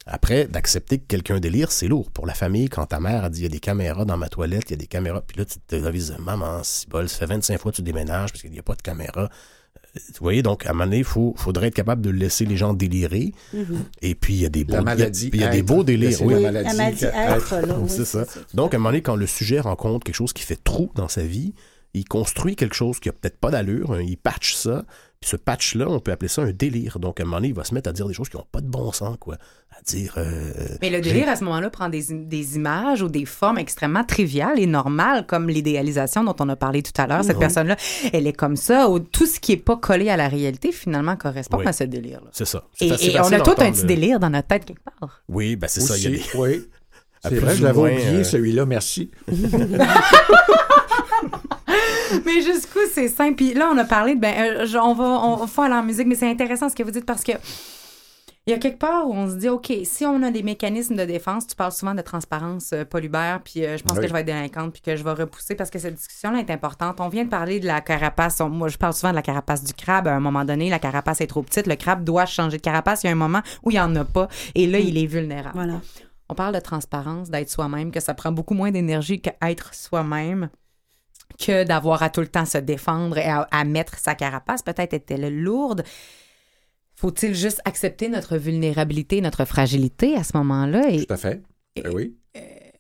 Après, d'accepter que quelqu'un délire, c'est lourd. Pour la famille, quand ta mère a dit, il y a des caméras dans ma toilette, il y a des caméras, puis là, tu te avises, maman, si bol, ça fait 25 fois que tu déménages parce qu'il n'y a pas de caméra. Vous voyez, donc, à un moment donné, il faut, faudrait être capable de laisser les gens délirer. Et puis, il y a des beaux, La il y a- maladie. il y a, des beaux délires. Laisser oui. La Oui, maladie. elle m'a dit être. être, là. oui, c'est ça. Donc, à un moment donné, quand le sujet rencontre quelque chose qui fait trou dans sa vie, il construit quelque chose qui a peut-être pas d'allure, hein, il patch ça, puis ce patch-là, on peut appeler ça un délire. Donc, à un moment donné, il va se mettre à dire des choses qui n'ont pas de bon sens, quoi. À dire... euh, Mais le délire, à ce moment-là, prend des, des images ou des formes extrêmement triviales et normales, comme l'idéalisation dont on a parlé tout à l'heure. Cette personne-là, elle est comme ça. Ou tout ce qui n'est pas collé à la réalité, finalement, correspond Oui. à ce délire-là. C'est ça. C'est Et, on a tout un petit le- délire dans notre tête quelque part. Oui, ben c'est ça. Il y a des... oui. C'est vrai, je l'avais oublié, euh, celui-là, merci. Mais jusqu'où c'est simple? Puis là, on a parlé de. Ben, euh, on, va, on va faire la musique, mais c'est intéressant ce que vous dites parce que. Il y a quelque part où on se dit, OK, si on a des mécanismes de défense, tu parles souvent de transparence, euh, Paul Hubert, puis euh, je pense Oui. que je vais être délinquante, puis que je vais repousser parce que cette discussion-là est importante. On vient de parler de la carapace. On- moi, je parle souvent de la carapace du crabe. À un moment donné, la carapace est trop petite. Le crabe doit changer de carapace. Il y a un moment où il n'y en a pas. Et là, il est vulnérable. Voilà. On parle de transparence, d'être soi-même, que ça prend beaucoup moins d'énergie qu'être soi-même, que d'avoir à tout le temps se défendre et à, à mettre sa carapace. Peut-être est-elle lourde. Faut-il juste accepter notre vulnérabilité, notre fragilité à ce moment-là? Et, Tout à fait. Ben oui.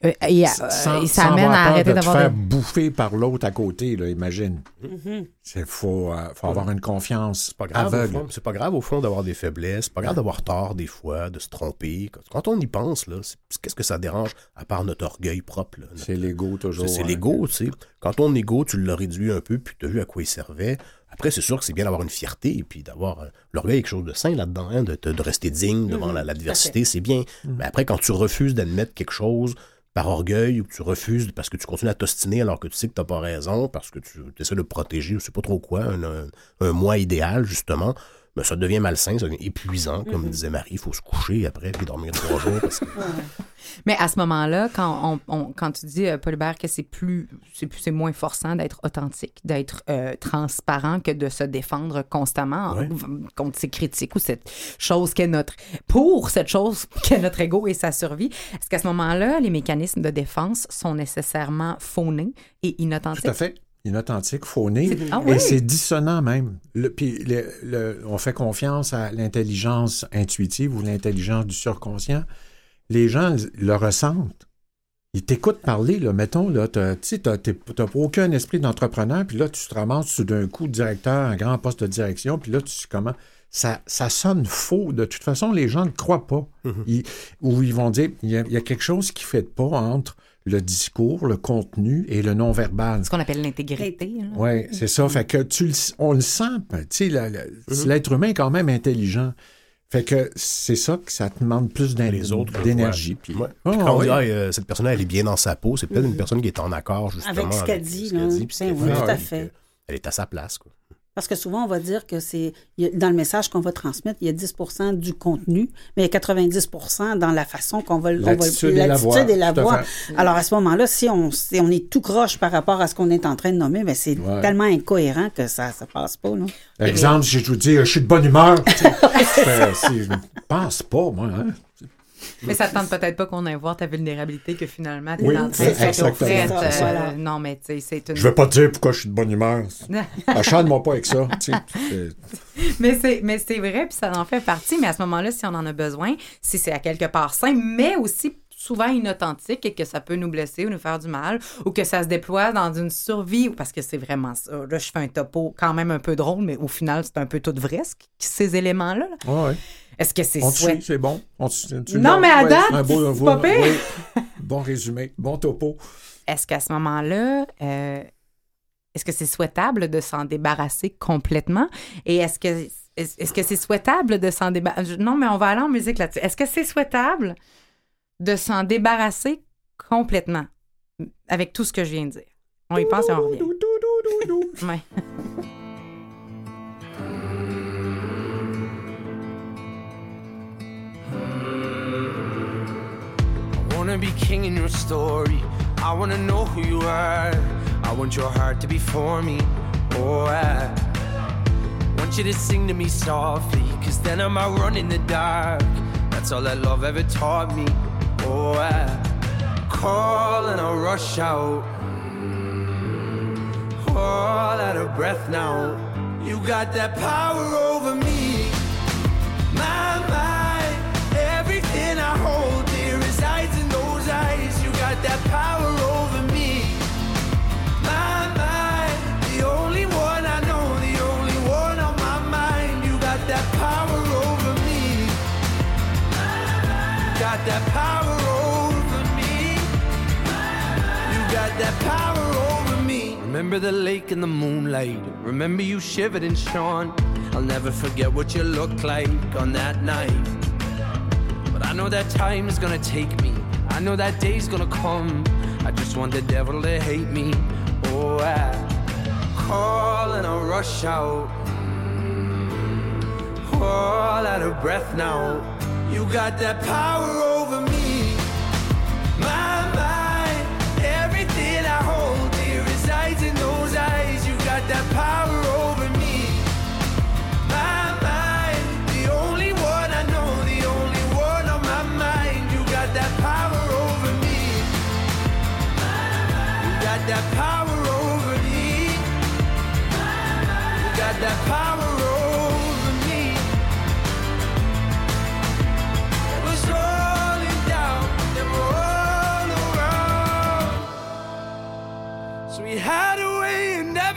Euh, et, euh, Sans, et ça sans amène avoir à arrêter de te faire de- bouffer par l'autre à côté, là, imagine. Mm-hmm. Il faut, euh, faut avoir une confiance C'est pas grave, au aveugle. fond. C'est pas grave, au fond, d'avoir des faiblesses. C'est pas grave d'avoir tort, des fois, de se tromper. Quand- on y pense, là, qu'est-ce que ça dérange, à part notre orgueil propre, notre- C'est l'ego toujours. C'est c'est hein. l'ego, tu sais. Quand ton ego, tu l'as réduit un peu, puis tu as vu à quoi il servait. Après, c'est sûr que c'est bien d'avoir une fierté, et puis d'avoir euh, l'orgueil, quelque chose de sain là-dedans, hein, de, te- de rester digne devant la- l'adversité, c'est bien. Mais après, quand tu refuses d'admettre quelque chose par orgueil, ou que tu refuses parce que tu continues à t'ostiner alors que tu sais que tu pas raison, parce que tu essaies de protéger, je sais pas trop quoi, un, un- un moi idéal, justement, ben, ça devient malsain, ça devient épuisant. Comme disait Marie, il faut se coucher après puis dormir trois jours. Parce que... Mais à ce moment-là, quand, on, on- quand tu dis, euh, Paul Hubert, que c'est plus, c'est plus, c'est moins forçant d'être authentique, d'être euh, transparent que de se défendre constamment Ouais. contre ces critiques ou cette chose qu'est notre, pour cette chose qu'est notre ego et sa survie, est-ce qu'à ce moment-là, les mécanismes de défense sont nécessairement faunés et inauthentiques? Tout à fait. Inauthentique, fauné. Ah Et c'est dissonant même. Le- puis le- le- on fait confiance à l'intelligence intuitive ou l'intelligence du surconscient. Les gens le, ressentent. Ils t'écoutent parler, là. Mettons, là, tu pas aucun esprit d'entrepreneur, puis là, tu te ramasses d'un coup directeur, un grand poste de direction, puis là, tu comment ça, ça sonne faux. De toute façon, les gens ne croient pas. Ils- ou ils vont dire, il y, a, il y a quelque chose qui ne fait pas entre le discours, le contenu et le non-verbal. Ce qu'on appelle l'intégrité. Oui, c'est ça. Fait que tu le, on le sent. Tu sais, la- l'être humain est quand même intelligent. Fait que c'est ça que ça te demande plus d'énergie. Puis, Ouais. Ah, Puis quand on oui. dit, ah, cette personne-là, elle est bien dans sa peau, c'est peut-être une personne qui est en accord, justement. Avec ce qu'elle dit, ce qu'elle là. dit, puis ce qu'elle oui, fait, tout à puis fait. que Elle est à sa place. Quoi. Parce que souvent, on va dire que c'est. Dans le message qu'on va transmettre, il y a 10 du contenu, mais il y a 90 dans la façon qu'on va L'attitude et la voix, et la voix. Alors, à ce moment-là, si on, si on est tout croche par rapport à ce qu'on est en train de nommer, ben c'est Ouais. tellement incohérent que ça ne passe pas. Non? Exemple, si je vous dis, euh, je suis de bonne humeur. je pense pas, moi. hein. Mais ça te tente peut-être pas qu'on aille voir ta vulnérabilité que finalement tu es Oui, en train de ça, euh, voilà. Non, mais tu sais, c'est une. Je vais pas te dire pourquoi je suis de bonne humeur. Achète-moi pas avec ça. mais c'est mais c'est vrai, puis ça en fait partie. Mais à ce moment-là, si on en a besoin, si c'est à quelque part sain, mais aussi souvent inauthentique et que ça peut nous blesser ou nous faire du mal, ou que ça se déploie dans une survie, parce que c'est vraiment ça. Là, je fais un topo quand même un peu drôle, mais au final, c'est un peu tout vrai, ce- ces éléments-là. là. Ouais, ouais. Est-ce que c'est souhait- suit, c'est bon. On te- tu Non, mais à ouais, date, c'est un beau, pas pire. oui. Bon résumé, bon topo. Est-ce qu'à ce moment-là, euh, est-ce que c'est souhaitable de s'en débarrasser complètement? Et est-ce que est-ce est-ce que c'est souhaitable de s'en débarrasser? Non, mais on va aller en musique là-dessus. Est-ce que c'est souhaitable de s'en débarrasser complètement avec tout ce que je viens de dire? On y pense et on revient. Ouais. Wanna be king in your story. I wanna know who you are. I want your heart to be for me. Oh, I want you to sing to me softly. Cause then I might run in the dark. That's all that love ever taught me. Oh, I call and I rush out. All out of breath now. You got that power over me. Remember the lake in the moonlight. Remember you shivered and shone. I'll never forget what you looked like on that night. But I know that time is gonna take me. I know that day's gonna come. I just want the devil to hate me. Oh, I call and I rush out. All out of breath now. You got that power over me. My that power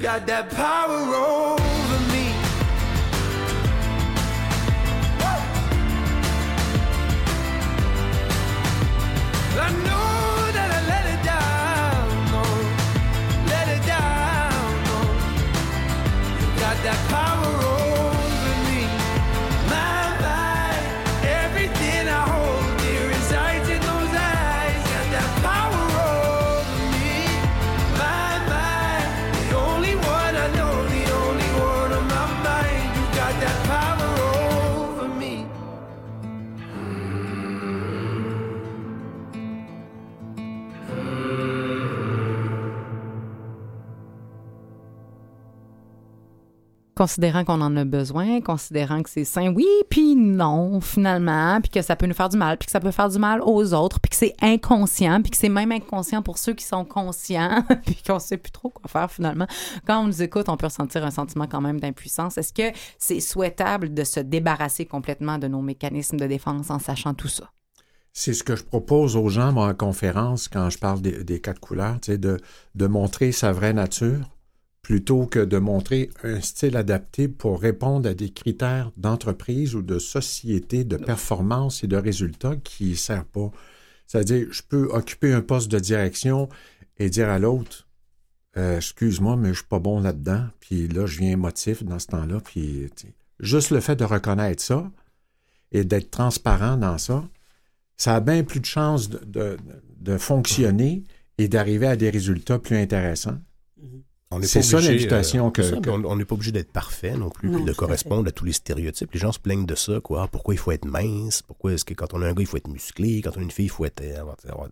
got that power over me. Woo! I know considérant qu'on en a besoin, considérant que c'est sain, oui, puis non, finalement, puis que ça peut nous faire du mal, puis que ça peut faire du mal aux autres, puis que c'est inconscient, puis que c'est même inconscient pour ceux qui sont conscients, puis qu'on sait plus trop quoi faire finalement. Quand on nous écoute, on peut ressentir un sentiment quand même d'impuissance. Est-ce que c'est souhaitable de se débarrasser complètement de nos mécanismes de défense en sachant tout ça? C'est ce que je propose aux gens, moi, en conférence, quand je parle des, quatre couleurs, de, de montrer sa vraie nature plutôt que de montrer un style adapté pour répondre à des critères d'entreprise ou de société, de performance et de résultats qui ne servent pas. C'est-à-dire, je peux occuper un poste de direction et dire à l'autre, euh, excuse-moi, mais je suis pas bon là-dedans, puis là, je viens émotif dans ce temps-là, puis juste le fait de reconnaître ça et d'être transparent dans ça, ça a bien plus de chances de, de- de fonctionner et d'arriver à des résultats plus intéressants. On n'est C'est pas ça obligé, l'invitation euh, que- ça, que- On n'est pas obligé d'être parfait non plus, Non, puis de à correspondre à tous les stéréotypes. Les gens se plaignent de ça, quoi. Ah, Pourquoi il faut être mince? Pourquoi est-ce que quand on a un gars, il faut être musclé? Quand on a une fille, il faut être. euh,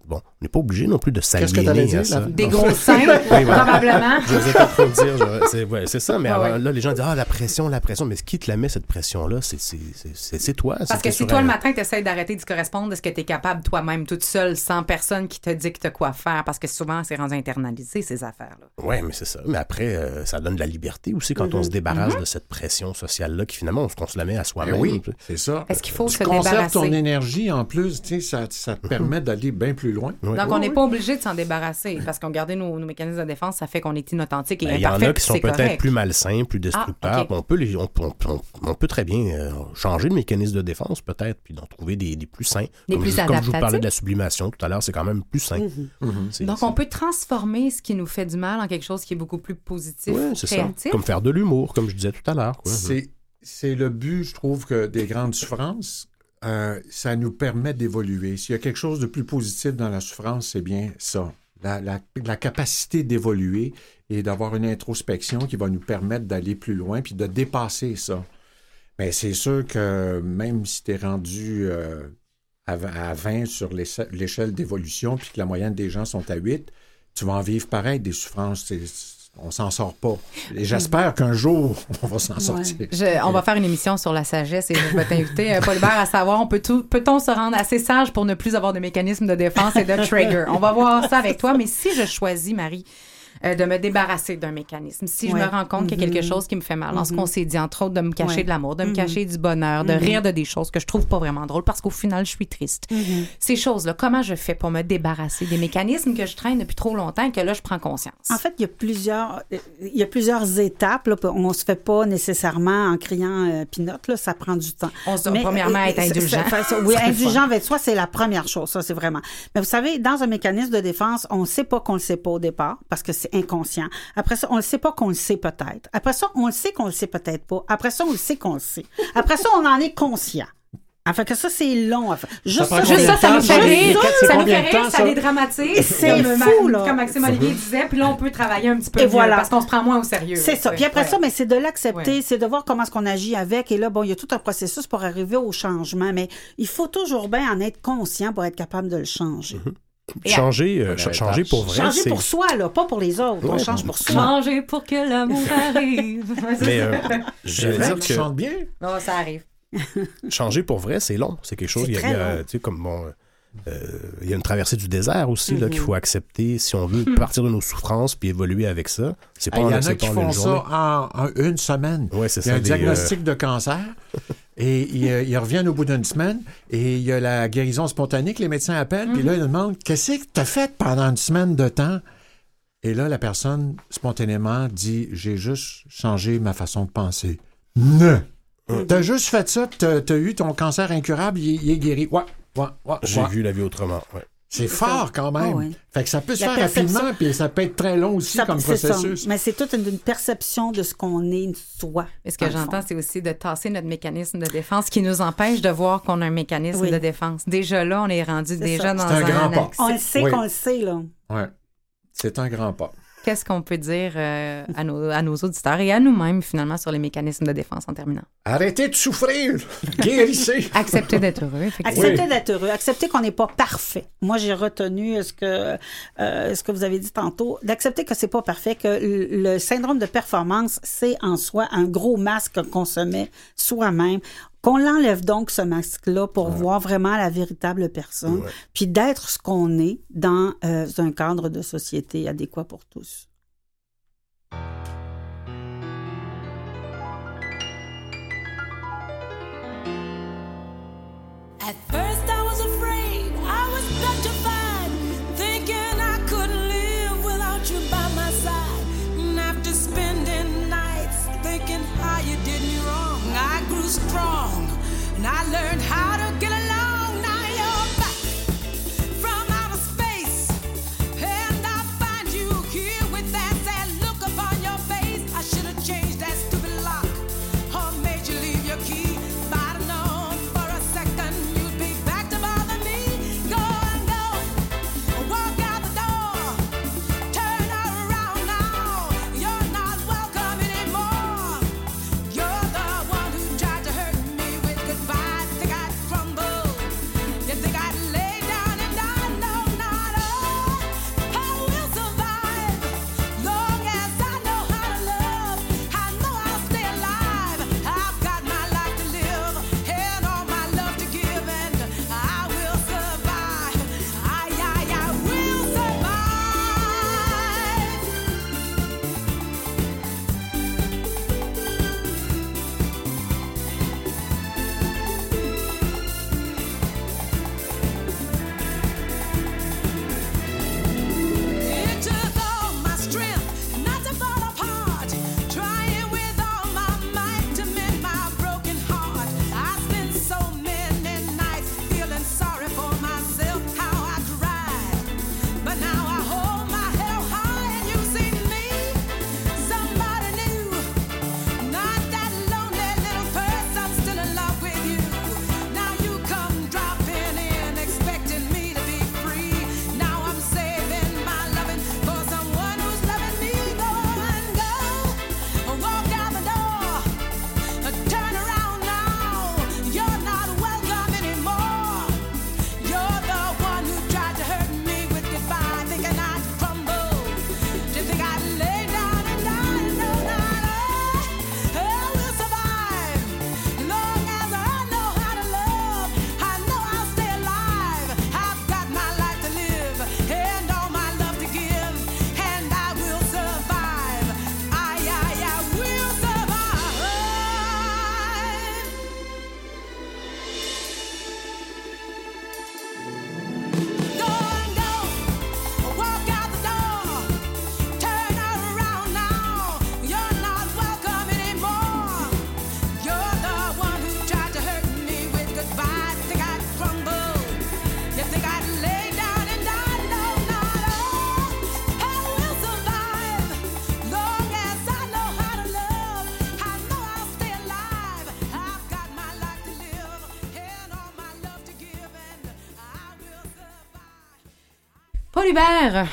Bon, on n'est pas obligé non plus de Qu'est-ce que t'allais s'aliéner dire, à ça. la- Des gros seins, Oui, probablement. Je n'osais pas trop le dire. C'est ouais, ça, mais avant, ouais. là, les gens disent Ah, la pression, la pression. Mais qui te la met, cette pression-là? C'est- c'est- C'est c'est- c'est toi. Parce que toi si toi, un- le matin, tu essaies d'arrêter d'y correspondre, est-ce que tu es capable toi-même, toute seule, sans personne qui te dicte quoi faire? Parce que souvent, c'est rendu internalisé, ces affaires-là. Ouais, mais c'est ça. Mais après, euh, ça donne de la liberté aussi quand on se débarrasse de cette pression sociale-là qui finalement, on, se- la met à soi-même. oui, c'est ça. Est-ce qu'il faut tu se conserves débarrasser? ton énergie en plus, tu sais, ça, ça te permet d'aller bien plus loin. Donc, on n'est pas obligé de s'en débarrasser parce qu'on gardait nos, nos mécanismes de défense, ça fait qu'on est inauthentique et Ben, Il y en a qui sont peut-être plus malsains, plus destructeurs. Ah, ok. On peut les, on, on- on- on peut très bien euh, changer de mécanisme de défense peut-être, puis d'en trouver des, des plus sains. Des comme, plus je, comme je vous parlais de la sublimation tout à l'heure, c'est quand même plus sain. Mm-hmm. Donc, on peut transformer ce qui nous fait du mal en quelque chose qui est beaucoup plus positif, Ouais, c'est ça. créatif. Comme faire de l'humour, comme je disais tout à l'heure. quoi. C'est, c'est le but, je trouve, que des grandes souffrances, euh, ça nous permet d'évoluer. S'il y a quelque chose de plus positif dans la souffrance, c'est bien ça. La, la- la capacité d'évoluer et d'avoir une introspection qui va nous permettre d'aller plus loin puis de dépasser ça. Mais c'est sûr que même si tu es rendu euh, à, à 20 sur l'éche- l'échelle d'évolution puis que la moyenne des gens sont à 8, tu vas en vivre pareil des souffrances. On s'en sort pas. Et j'espère qu'un jour, on va s'en sortir. Je- on va faire une émission sur la sagesse et je vais t'inviter, euh, Paul Hubert, à savoir, on peut tout, peut-on se rendre assez sage pour ne plus avoir de mécanisme de défense et de trigger? On va voir ça avec toi, mais si je choisis, Marie, euh, de me débarrasser d'un mécanisme, si je me rends compte qu'il y a quelque chose qui me fait mal, dans ce qu'on s'est dit, entre autres, de me cacher Ouais. de l'amour, de me cacher du bonheur, de rire de des choses que je trouve pas vraiment drôles parce qu'au final, je suis triste. Ces choses-là, comment je fais pour me débarrasser des mécanismes que je traîne depuis trop longtemps et que là, je prends conscience? En fait, il y a plusieurs, euh, il y a plusieurs étapes. Là. On se fait pas nécessairement en criant euh, pinote, là, ça prend du temps. On se- Mais, premièrement, euh, être indulgent. oui, indulgent avec soi, c'est la première chose, ça, c'est vraiment. Mais vous savez, dans un mécanisme de défense, on ne sait pas qu'on le sait pas au départ, parce que c'est inconscient. Après ça, on ne sait pas qu'on le sait peut-être. Après ça, on le sait qu'on le sait peut-être pas. Après ça, on le sait qu'on le sait. Après ça, on en est conscient. Enfin, que ça, c'est long. Enfin, Juste ça, Juste ça, ça nous fait ça? rire. C'est Ça nous fait rire, ça ça? dédramatise. C'est comme, fou, là. Comme Maxime Olivier disait, puis là, on peut travailler un petit peu Et voilà. parce qu'on se prend moins au sérieux. C'est ça. Puis après Ouais. ça, mais c'est de l'accepter, Ouais. c'est de voir comment est-ce qu'on agit avec. Et là, bon, il y a tout un processus pour arriver au changement, mais il faut toujours bien en être conscient pour être capable de le changer. Et Changer, euh, changer pour vrai, Changer c'est... pour soi, là, pas pour les autres. on change pour soi. Changer pour que l'amour arrive. Mais euh, C'est vrai dire que chantes bien. Non, ça arrive. changer pour vrai, c'est long. C'est quelque chose. Il y a, tu sais, comme bon, euh, il y a une traversée du désert aussi là Mhm. qu'il faut accepter si on veut partir de nos souffrances puis évoluer avec ça. C'est pas Il y en a qui pas en font une journée. ça en, en une semaine. Ouais, c'est Il y a ça. un des, euh, diagnostic de cancer et ils, euh, ils reviennent au bout d'une semaine et il y a la guérison spontanée les médecins appellent. Puis là, ils demandent Qu'est-ce que tu as fait pendant une semaine de temps? Et là, la personne, spontanément, dit J'ai juste changé ma façon de penser. Non T'as juste fait ça, t'as, t'as eu ton cancer incurable, il, est- il est guéri. Ouais, ouais, ouais. J'ai ouais. vu la vie autrement. ouais. C'est fort quand même. Ah ouais. Fait que ça peut se La faire perception- rapidement, puis ça peut être très long aussi Ça- comme ça. processus. Mais c'est toute une, une perception de ce qu'on est, soi. Mais ce que j'entends, c'est aussi de tasser notre mécanisme de défense qui nous empêche de voir qu'on a un mécanisme Oui. de défense. Déjà là, on est rendu déjà ça. dans C'est un grand pas. On le sait Oui. qu'on le sait, là. Ouais. C'est un grand pas. Qu'est-ce qu'on peut dire euh, à, nos, à nos auditeurs et à nous-mêmes, finalement, sur les mécanismes de défense en terminant? Arrêtez de souffrir! Guérissez! Accepter d'être heureux, effectivement. Accepter d'être heureux, accepter qu'on n'est pas parfait. Moi, j'ai retenu ce que, euh, ce que vous avez dit tantôt, d'accepter que c'est pas parfait, que le syndrome de performance, c'est en soi un gros masque qu'on se met soi-même. Qu'on l'enlève donc, ce masque-là, pour voir vraiment la véritable personne, Ouais. puis d'être ce qu'on est dans euh, un cadre de société adéquat pour tous. At first Paul Hubert,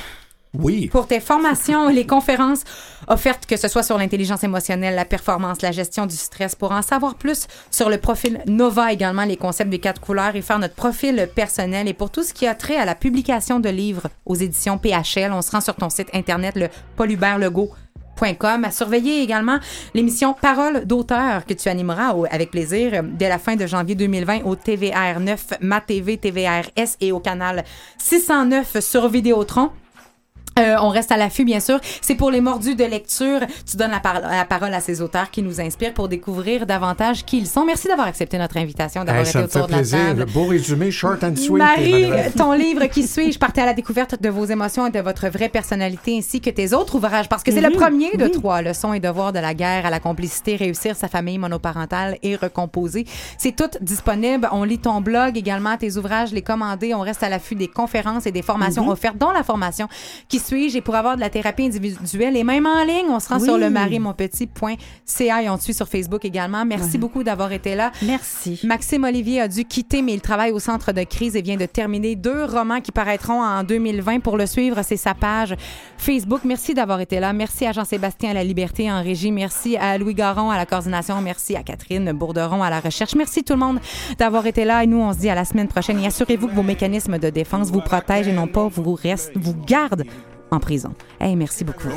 Oui. pour tes formations les conférences offertes, que ce soit sur l'intelligence émotionnelle, la performance, la gestion du stress, pour en savoir plus sur le profil Nova également, les concepts des quatre couleurs et faire notre profil personnel et pour tout ce qui a trait à la publication de livres aux éditions PHL, on se rend sur ton site internet, le paulhubertlegault.com. À surveiller également l'émission Parole d'auteur que tu animeras avec plaisir euh, dès la fin de janvier 2020 au TVR 9, Ma TV, TVR-S et au canal 609 sur Vidéotron. Euh, on reste à l'affût, bien sûr. C'est pour les mordus de lecture. Tu donnes la, par- la parole à ces auteurs qui nous inspirent pour découvrir davantage qui ils sont. Merci d'avoir accepté notre invitation, d'avoir Hey, été autour de la plaisir. table. Beau résumé, short and sweet. Marie, ton livre qui suit, je partais à la découverte de vos émotions et de votre vraie personnalité ainsi que tes autres ouvrages parce que c'est le premier de trois, leçons et devoirs de la guerre à la complicité, réussir sa famille monoparentale et recomposer. C'est tout disponible. On lit ton blog également, tes ouvrages, les commander. On reste à l'affût des conférences et des formations offertes, dont la formation qui suis-je? Et pour avoir de la thérapie individuelle et même en ligne, on se rend Oui. sur le marimonpetit.ca et on te suit sur Facebook également. Merci beaucoup d'avoir été là. Merci. Maxime Olivier a dû quitter, mais il travaille au centre de crise et vient de terminer deux romans qui paraîtront en 2020. Pour le suivre, c'est sa page Facebook. Merci d'avoir été là. Merci à Jean-Sébastien à la Liberté en régie. Merci à Louis Garon à la coordination. Merci à Catherine Bourderon à la recherche. Merci tout le monde d'avoir été là. Et nous, on se dit à la semaine prochaine. Et assurez-vous que vos mécanismes de défense vous protègent et non pas vous, restent, vous gardent en prison. Hey, merci beaucoup.